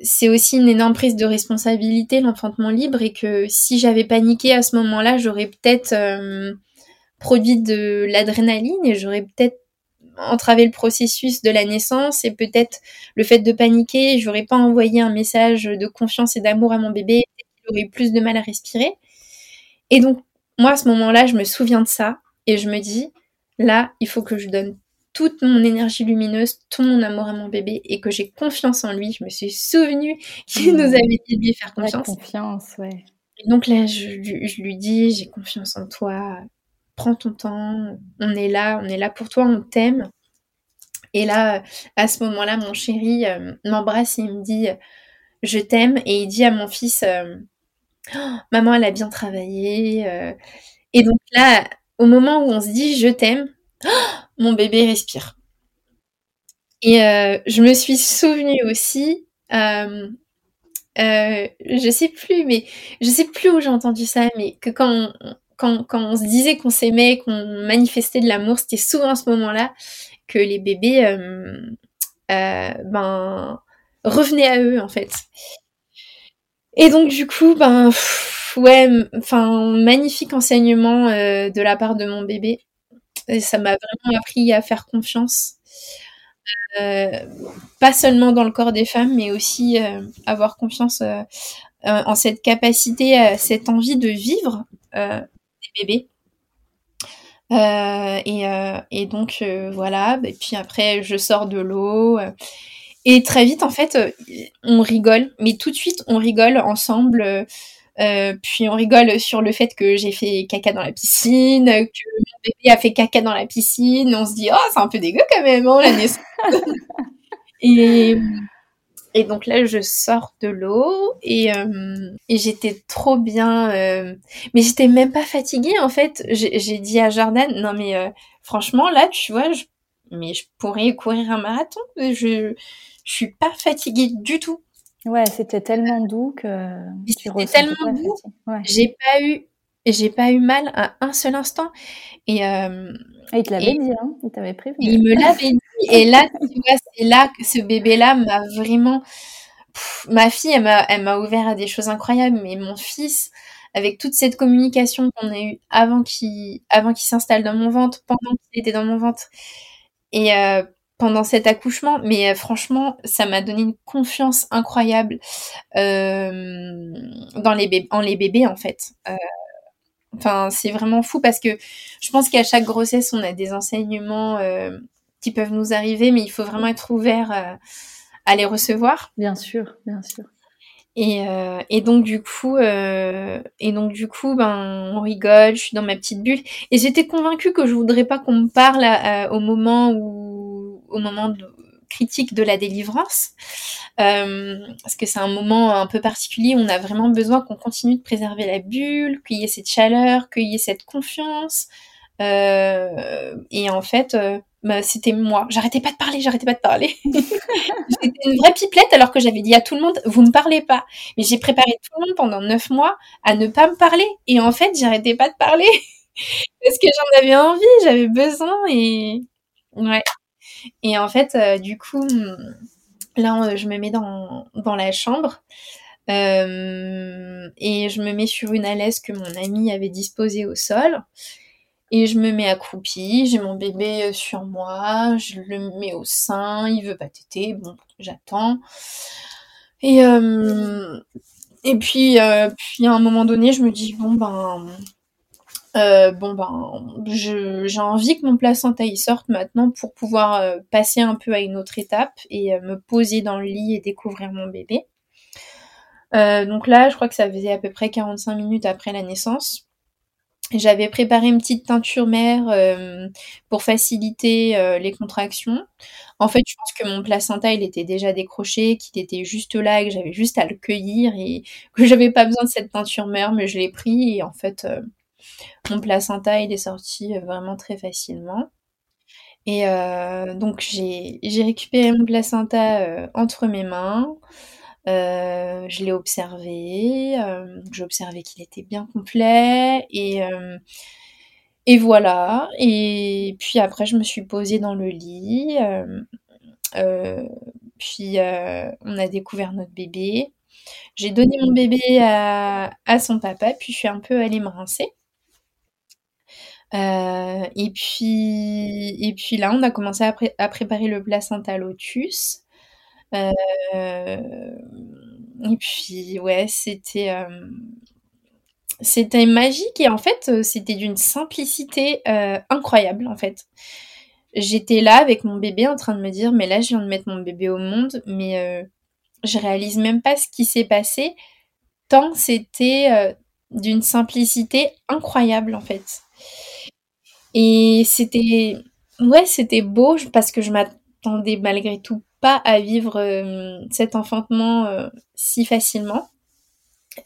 c'est aussi une énorme prise de responsabilité, l'enfantement libre, et que si j'avais paniqué à ce moment-là, j'aurais peut-être euh, produit de l'adrénaline et j'aurais peut-être entravé le processus de la naissance et peut-être le fait de paniquer, j'aurais pas envoyé un message de confiance et d'amour à mon bébé, il aurait plus de mal à respirer. Et donc, moi, à ce moment-là, je me souviens de ça et je me dis, là, il faut que je donne toute mon énergie lumineuse, tout mon amour à mon bébé et que j'ai confiance en lui. Je me suis souvenue qu'il nous avait dit de lui faire confiance. confiance, ouais. Et donc là, je, lui dis, j'ai confiance en toi, prends ton temps, on est là, on est là pour toi, on t'aime. Et là, à ce moment-là, mon chéri m'embrasse et il me dit je t'aime et il dit à mon fils oh, maman elle a bien travaillé et donc là au moment où on se dit je t'aime mon bébé respire et je me suis souvenue aussi euh, je sais plus, mais je sais plus où j'ai entendu ça, mais que quand on, se disait qu'on s'aimait, qu'on manifestait de l'amour, c'était souvent à ce moment-là que les bébés, euh, euh, ben, revenaient à eux en fait. Et donc du coup, ben, ouais, magnifique enseignement de la part de mon bébé. Ça m'a vraiment appris à faire confiance euh, pas seulement dans le corps des femmes, mais aussi euh, avoir confiance euh, en cette capacité, cette envie de vivre des bébés. et, et, donc voilà, et puis après je sors de l'eau. et très vite en fait on rigole, mais tout de suite on rigole ensemble. Euh, puis on rigole sur le fait que j'ai fait caca dans la piscine, que mon bébé a fait caca dans la piscine. On se dit, oh, c'est un peu dégueu quand même, hein, la naissance. et, et donc là, je sors de l'eau et, euh, et j'étais trop bien. Euh, mais j'étais même pas fatiguée en fait. J'ai dit à Jordan, non mais franchement là, tu vois, je, mais je pourrais courir un marathon. Je, je suis pas fatiguée du tout. Ouais, c'était tellement doux que c'était tellement doux. J'ai pas eu j'ai pas eu mal à un seul instant et euh, il te l'avait dit hein il t'avait prévenu. Il me l'avait dit et là tu vois c'est là que ce bébé là m'a vraiment ma fille elle m'a elle m'a ouvert à des choses incroyables mais mon fils avec toute cette communication qu'on a eue avant qu'il avant qu'il s'installe dans mon ventre pendant qu'il était dans mon ventre et euh, pendant cet accouchement, mais euh, franchement, ça m'a donné une confiance incroyable euh, dans les bébés, en les bébés en fait. Euh, enfin, c'est vraiment fou parce que je pense qu'à chaque grossesse, on a des enseignements qui peuvent nous arriver, mais il faut vraiment être ouvert à les recevoir. Bien sûr, bien sûr. Et, et, donc du coup, euh, et donc du coup, ben on rigole, je suis dans ma petite bulle. Et j'étais convaincue que je voudrais pas qu'on me parle au moment où au moment critique de la délivrance, euh, parce que c'est un moment un peu particulier où on a vraiment besoin qu'on continue de préserver la bulle, qu'il y ait cette chaleur, qu'il y ait cette confiance. Euh, et en fait, euh, bah, c'était moi. J'arrêtais pas de parler, j'arrêtais pas de parler. J'étais une vraie pipelette alors que j'avais dit à tout le monde, vous me parlez pas. Mais j'ai préparé tout le monde pendant neuf mois à ne pas me parler. Et en fait, j'arrêtais pas de parler. parce que j'en avais envie, j'avais besoin et ouais. Et en fait, euh, du coup, là, je me mets dans, dans la chambre. Euh, et je me mets sur une alaise que mon ami avait disposée au sol. Et je me mets accroupie, j'ai mon bébé euh, sur moi, je le mets au sein, il veut pas téter, bon, j'attends. Et, et puis, puis à un moment donné, je me dis, bon ben, euh, bon ben, j'ai envie que mon placenta y sorte maintenant pour pouvoir euh, passer un peu à une autre étape et euh, me poser dans le lit et découvrir mon bébé. donc là, je crois que ça faisait à peu près 45 minutes après la naissance. J'avais préparé une petite teinture mère pour faciliter les contractions. En fait, je pense que mon placenta, il était déjà décroché, qu'il était juste là et que j'avais juste à le cueillir et que j'avais pas besoin de cette teinture mère, mais je l'ai pris et en fait, mon placenta, il est sorti euh, vraiment très facilement. Et euh, donc j'ai récupéré mon placenta euh, entre mes mains. je l'ai observé, j'ai observé qu'il était bien complet et, voilà. Et puis après, je me suis posée dans le lit. puis on a découvert notre bébé. J'ai donné mon bébé à, à, son papa, puis je suis un peu allée me rincer. Euh, et puis là, on a commencé à, préparer le placenta lotus. Euh, et puis ouais, c'était euh, c'était magique et en fait, c'était d'une simplicité incroyable en fait. J'étais là avec mon bébé en train de me dire mais là je viens de mettre mon bébé au monde, mais je réalise même pas ce qui s'est passé tant c'était d'une simplicité incroyable en fait. Et c'était ouais, c'était beau parce que je m'attendais malgré tout pas à vivre cet enfantement si facilement.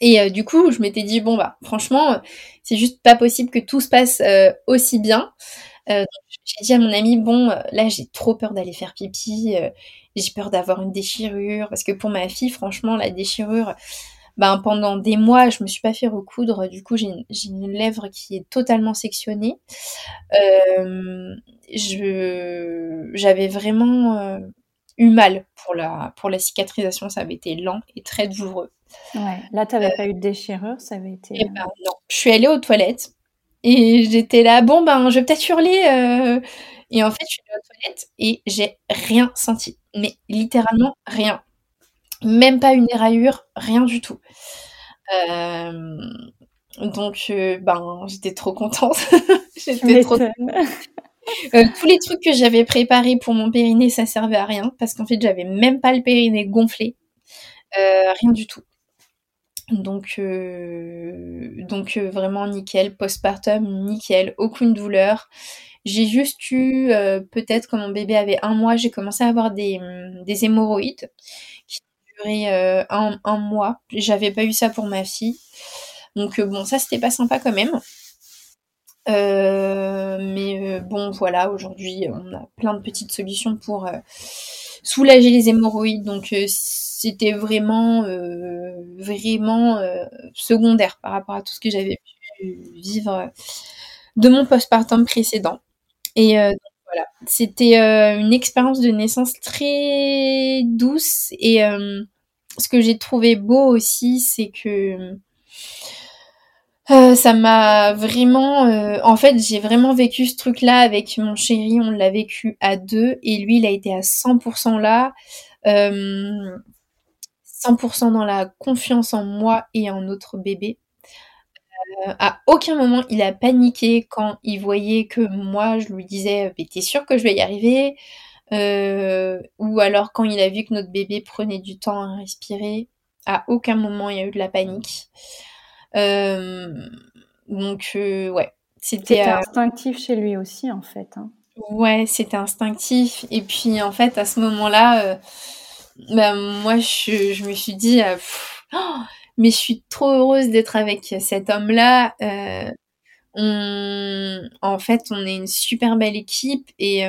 Et du coup, je m'étais dit bon bah franchement, c'est juste pas possible que tout se passe aussi bien. j'ai dit à mon ami bon là j'ai trop peur d'aller faire pipi, j'ai peur d'avoir une déchirure parce que pour ma fille franchement la déchirure ben, pendant des mois, je me suis pas fait recoudre. Du coup, j'ai une lèvre qui est totalement sectionnée. Euh, j'avais vraiment euh, eu mal pour la, pour la cicatrisation. Ça avait été lent et très douloureux. Ouais. Là, tu n'avais euh, pas eu de déchirure, ça avait été. Eh ben, non. Je suis allée aux toilettes et j'étais là. Bon ben, je vais peut-être hurler. Et en fait, je suis allée aux toilettes et j'ai rien senti, mais littéralement rien même pas une éraillure, rien du tout. Euh, donc, euh, ben, j'étais trop contente. j'étais trop. Euh, tous les trucs que j'avais préparés pour mon périnée, ça servait à rien parce qu'en fait, j'avais même pas le périnée gonflé, rien du tout. Donc, donc vraiment nickel, postpartum, nickel, aucune douleur. J'ai juste eu, peut-être quand mon bébé avait un mois, j'ai commencé à avoir des, des hémorroïdes euh, un, mois. J'avais pas eu ça pour ma fille. Donc euh, bon, ça c'était pas sympa quand même. Euh, mais bon, voilà, aujourd'hui on a plein de petites solutions pour soulager les hémorroïdes. Donc c'était vraiment, vraiment secondaire par rapport à tout ce que j'avais pu vivre de mon postpartum précédent. Et c'était une expérience de naissance très douce et ce que j'ai trouvé beau aussi, c'est que euh, ça m'a vraiment... Euh, en fait, j'ai vraiment vécu ce truc-là avec mon chéri, on l'a vécu à deux, et lui, il a été à 100% là. 100% euh, dans la confiance en moi et en notre bébé. À aucun moment il a paniqué quand il voyait que moi je lui disais mais t'es sûr que je vais y arriver euh, ou alors quand il a vu que notre bébé prenait du temps à respirer, à aucun moment il y a eu de la panique. Euh, donc euh, ouais, c'était instinctif chez lui aussi en fait. Hein. Ouais, c'était instinctif. Et puis en fait à ce moment-là, bah, moi je, me suis dit, oh, mais je suis trop heureuse d'être avec cet homme-là. on, en fait, on est une super belle équipe et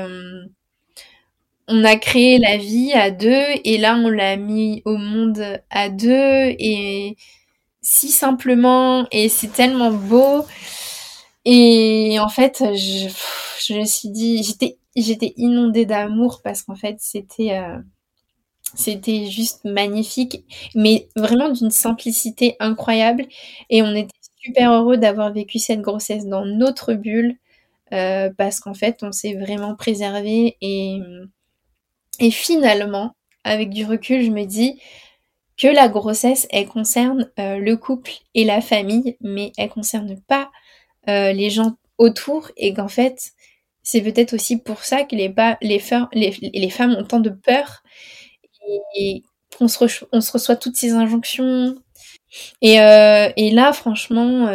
on a créé la vie à deux et là on l'a mis au monde à deux et si simplement et c'est tellement beau et en fait je, me suis dit j'étais j'étais inondée d'amour parce qu'en fait c'était euh, c'était juste magnifique mais vraiment d'une simplicité incroyable. Et on était super heureux d'avoir vécu cette grossesse dans notre bulle euh, parce qu'en fait on s'est vraiment préservé. Et et finalement, avec du recul, je me dis que la grossesse, elle concerne euh, le couple et la famille, mais elle concerne pas euh, les gens autour. Et qu'en fait, c'est peut-être aussi pour ça que les, les, les, femmes ont tant de peur et on se reçoit toutes ces injonctions. Et, euh, là, franchement,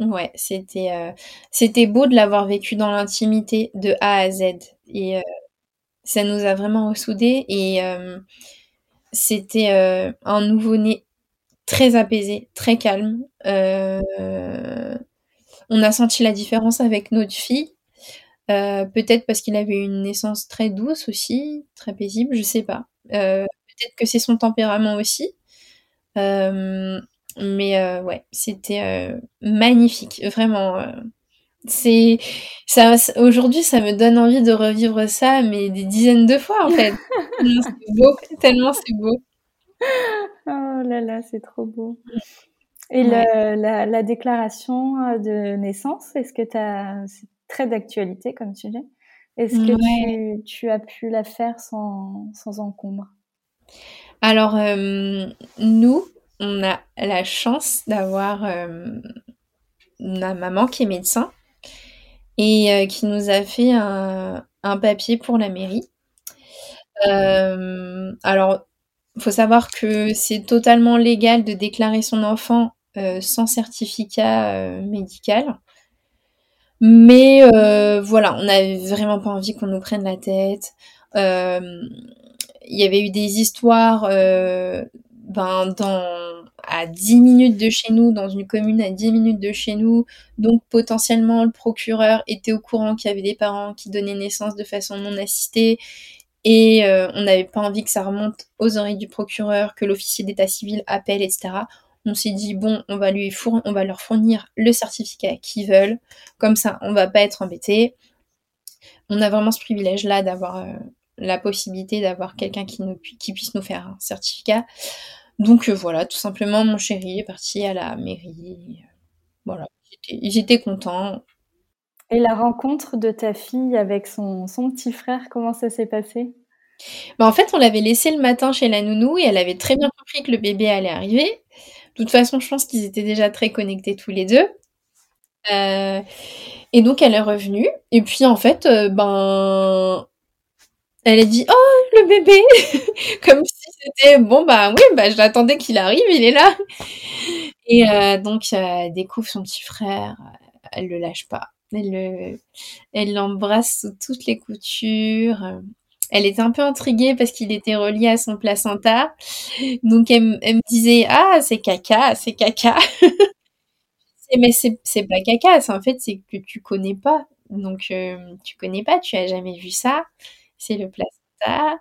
ouais, c'était c'était beau de l'avoir vécu dans l'intimité de A à Z. Et ça nous a vraiment ressoudés et euh, c'était euh, un nouveau-né très apaisé, très calme. Euh, on a senti la différence avec notre fille. peut-être parce qu'il avait une naissance très douce aussi, très paisible, je sais pas. Peut-être que c'est son tempérament aussi. mais ouais, c'était magnifique, vraiment c'est ça aujourd'hui ça me donne envie de revivre ça mais des dizaines de fois en fait. C'est beau tellement c'est beau. Oh là là c'est trop beau. Et la, la, déclaration euh, de naissance est-ce que tu as c'est très d'actualité comme sujet est-ce que tu, as pu la faire sans, sans encombre? Alors euh, nous on a la chance d'avoir euh, ma maman qui est médecin et euh, qui nous a fait un, papier pour la mairie. Alors, il faut savoir que c'est totalement légal de déclarer son enfant sans certificat médical. Mais voilà, on n'avait vraiment pas envie qu'on nous prenne la tête. il y avait eu des histoires ben, dans, à 10 minutes de chez nous, dans une commune à 10 minutes de chez nous. Donc potentiellement, le procureur était au courant qu'il y avait des parents qui donnaient naissance de façon non assistée. Et euh, on n'avait pas envie que ça remonte aux oreilles du procureur, que l'officier d'état civil appelle, etc. On s'est dit, bon, on va, lui on va leur fournir le certificat qu'ils veulent. Comme ça, on va pas être embêté. On a vraiment ce privilège-là d'avoir euh, la possibilité d'avoir quelqu'un qui, qui puisse nous faire un certificat. Donc euh, voilà, tout simplement, mon chéri est parti à la mairie. Voilà, ils étaient contents. Et la rencontre de ta fille avec son, son petit frère, comment ça s'est passé? Bah, En fait, on l'avait laissé le matin chez la nounou et elle avait très bien compris que le bébé allait arriver. De toute façon, je pense qu'ils étaient déjà très connectés tous les deux. Euh, et donc, elle est revenue. Et puis, en fait, euh, ben, elle a dit oh le bébé comme si c'était bon bah oui bah je l'attendais qu'il arrive il est là et euh, donc elle découvre son petit frère elle le lâche pas elle le elle l'embrasse sous toutes les coutures elle était un peu intriguée parce qu'il était relié à son placenta donc elle, me disait ah c'est caca c'est caca mais c'est pas caca en fait c'est que tu connais pas donc euh, tu connais pas tu as jamais vu ça c'est le placenta.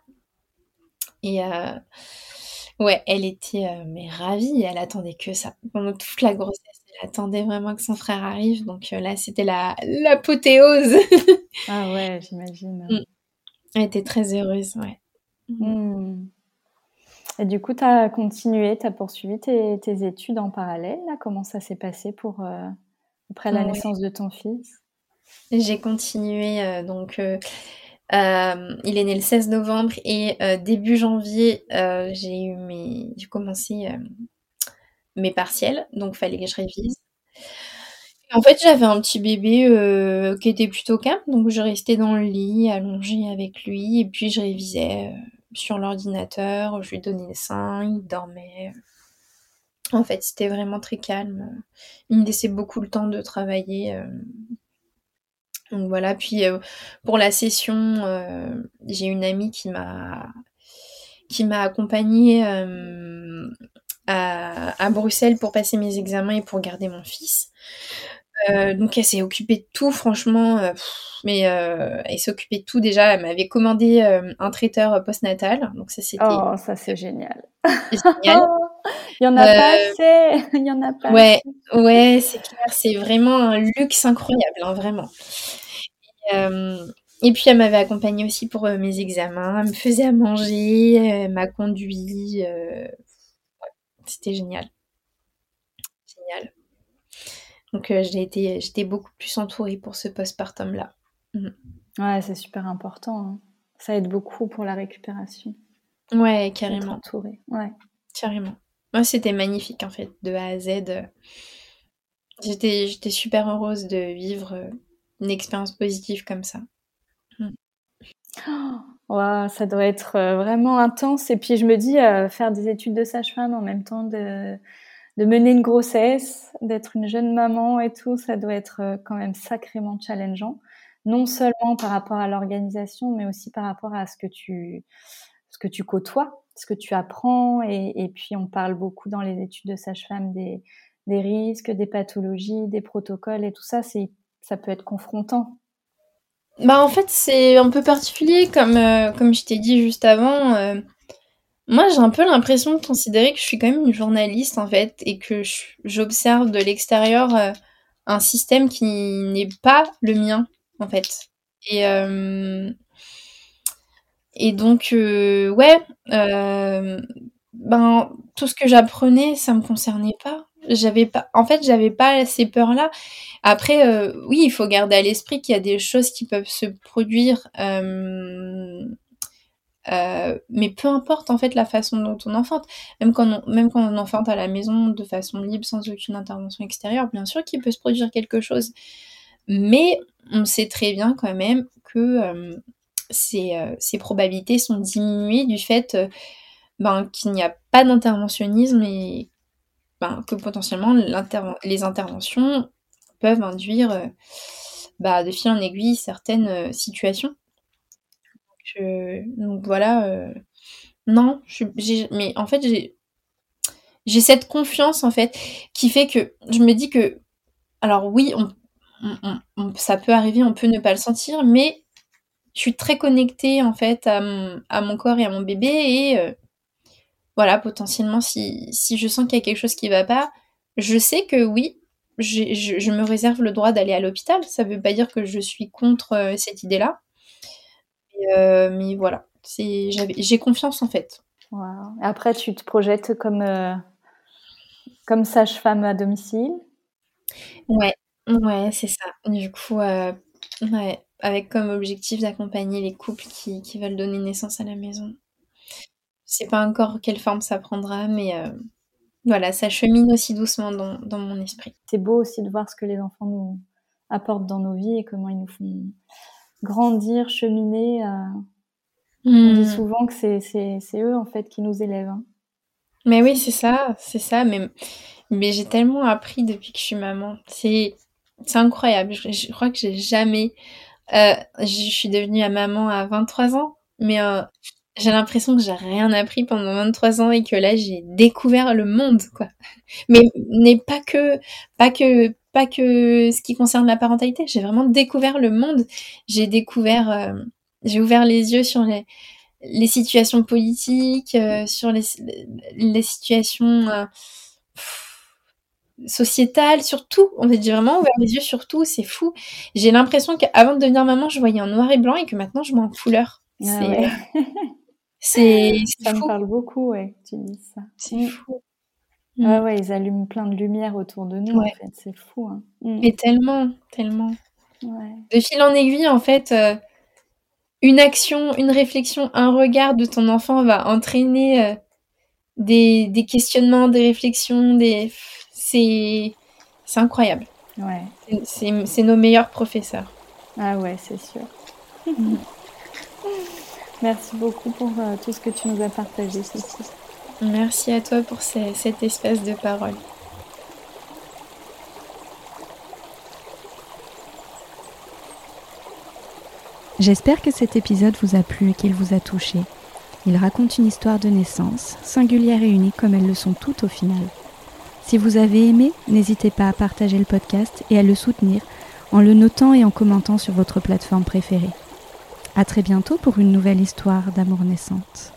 Et euh, ouais, elle était euh, mais ravie, elle attendait que ça. Pendant toute la grossesse, elle attendait vraiment que son frère arrive. Donc euh, là, c'était la l'apothéose. ah ouais, j'imagine. Mm. Elle était très heureuse, ouais. Mm. Et du coup, tu as continué, tu as poursuivi tes, études en parallèle. Là? Comment ça s'est passé pour après la naissance de ton fils? J'ai continué donc euh, il est né le 16 novembre et euh, début janvier, euh, j'ai eu mes, j'ai commencé mes partiels, donc fallait que je révise. En fait, j'avais un petit bébé qui était plutôt calme, donc je restais dans le lit, allongée avec lui, et puis je révisais sur l'ordinateur, je lui donnais le sein, il dormait. En fait, c'était vraiment très calme. Il me laissait beaucoup le temps de travailler donc voilà, puis euh, pour la session, euh, j'ai une amie qui m'a qui m'a accompagnée euh, à, Bruxelles pour passer mes examens et pour garder mon fils. Donc elle s'est occupée de tout, franchement, mais elle s'est occupée de tout déjà. Elle m'avait commandé un traiteur postnatal, donc ça c'était. Oh, ça c'est génial. génial. Il y en a pas assez. Il y en a pas. Ouais, ouais, c'est clair. C'est vraiment un luxe incroyable, hein, vraiment. Euh, et puis elle m'avait accompagnée aussi pour euh, mes examens, elle me faisait à manger, elle m'a conduit. Euh, c'était génial. Génial. Donc j'ai été, j'étais beaucoup plus entourée pour ce postpartum là. Mhm. Ouais, c'est super important. Hein. Ça aide beaucoup pour la récupération. Ouais, carrément. Entourée. Ouais. Carrément. Moi, c'était magnifique en fait, de A à Z. J'étais, j'étais super heureuse de vivre une expérience positive comme ça. Oh, ça doit être euh, vraiment intense. Et puis je me dis, euh, faire des études de sage-femme en même temps de, de mener une grossesse, d'être une jeune maman et tout, ça doit être euh, quand même sacrément challengeant. Non seulement par rapport à l'organisation, mais aussi par rapport à ce que tu, ce que tu côtoies, ce que tu apprends. Et, puis on parle beaucoup dans les études de sage-femme des, des risques, des pathologies, des protocoles et tout ça. C'est ça peut être confrontant. Bah en fait c'est un peu particulier comme euh, comme je t'ai dit juste avant. Euh, moi j'ai un peu l'impression de considérer que je suis quand même une journaliste en fait et que j'observe de l'extérieur euh, un système qui n'est pas le mien en fait. Et et donc ouais ben tout ce que j'apprenais ça me concernait pas pas en fait j'avais pas ces peurs là après euh, oui il faut garder à l'esprit qu'il y a des choses qui peuvent se produire euh, euh, mais peu importe en fait la façon dont on enfante même quand on, même quand on enfante à la maison de façon libre sans aucune intervention extérieure bien sûr qu'il peut se produire quelque chose mais on sait très bien quand même que ces, ces, probabilités sont diminuées du fait ben, qu'il n'y a pas d'interventionnisme et ben, que potentiellement les interventions peuvent induire euh, bah, de fil en aiguille certaines euh, situations. Donc voilà. non, je, mais en fait, j'ai cette confiance en fait qui fait que je me dis que alors oui, ça peut arriver, on peut ne pas le sentir, mais je suis très connectée en fait à mon, corps et à mon bébé et euh, voilà, potentiellement si, je sens qu'il y a quelque chose qui va pas, je sais que oui, je, me réserve le droit d'aller à l'hôpital. Ça veut pas dire que je suis contre euh, cette idée-là. Euh, mais voilà, j'ai confiance en fait. Après, tu te projettes comme comme sage-femme à domicile? Ouais, ouais, c'est ça. Du coup, euh, ouais, avec comme objectif d'accompagner les couples qui, qui veulent donner naissance à la maison. Je sais pas encore quelle forme ça prendra, mais euh, voilà, ça chemine aussi doucement dans, dans mon esprit. C'est beau aussi de voir ce que les enfants nous apportent dans nos vies et comment ils nous font grandir, cheminer. euh. On dit mmh. souvent que c'est c'est eux en fait qui nous élèvent. Hein. Mais oui, c'est ça, c'est ça. Mais, mais j'ai tellement appris depuis que je suis maman. C'est, c'est incroyable. Je, crois que j'ai jamais. Euh, je suis devenue à maman à 23 ans, mais euh, j'ai l'impression que j'ai rien appris pendant 23 ans et que là j'ai découvert le monde, quoi. Mais n'est pas que, pas que, pas que ce qui concerne la parentalité. J'ai vraiment découvert le monde. J'ai découvert, euh, j'ai ouvert les yeux sur les les situations politiques, euh, sur les, les situations euh, sociétales, surtout. En fait, j'ai vraiment ouvert les yeux sur tout, c'est fou. J'ai l'impression qu'avant de devenir maman, je voyais en noir et blanc et que maintenant, je vois en couleur. Ah c'est Ça me parle beaucoup, ouais, tu dis ça. C'est mm. fou. Ouais, mm. ouais, ils allument plein de lumière autour de nous, en fait, c'est fou. Hein. Mm. Mais tellement, tellement. De fil en aiguille, en fait, euh, une action, une réflexion, un regard de ton enfant va entraîner euh, des, des, questionnements, des réflexions, des... c'est incroyable. Ouais. C'est nos meilleurs professeurs. Ah ouais, c'est sûr. Mm. Merci beaucoup pour euh, tout ce que tu nous as partagé, Cécile. Merci à toi pour cet espace de parole. J'espère que cet épisode vous a plu et qu'il vous a touché. Il raconte une histoire de naissance, singulière et unique comme elles le sont toutes au final. Si vous avez aimé, n'hésitez pas à partager le podcast et à le soutenir en le notant et en commentant sur votre plateforme préférée. À très bientôt pour une nouvelle histoire d'amour naissante.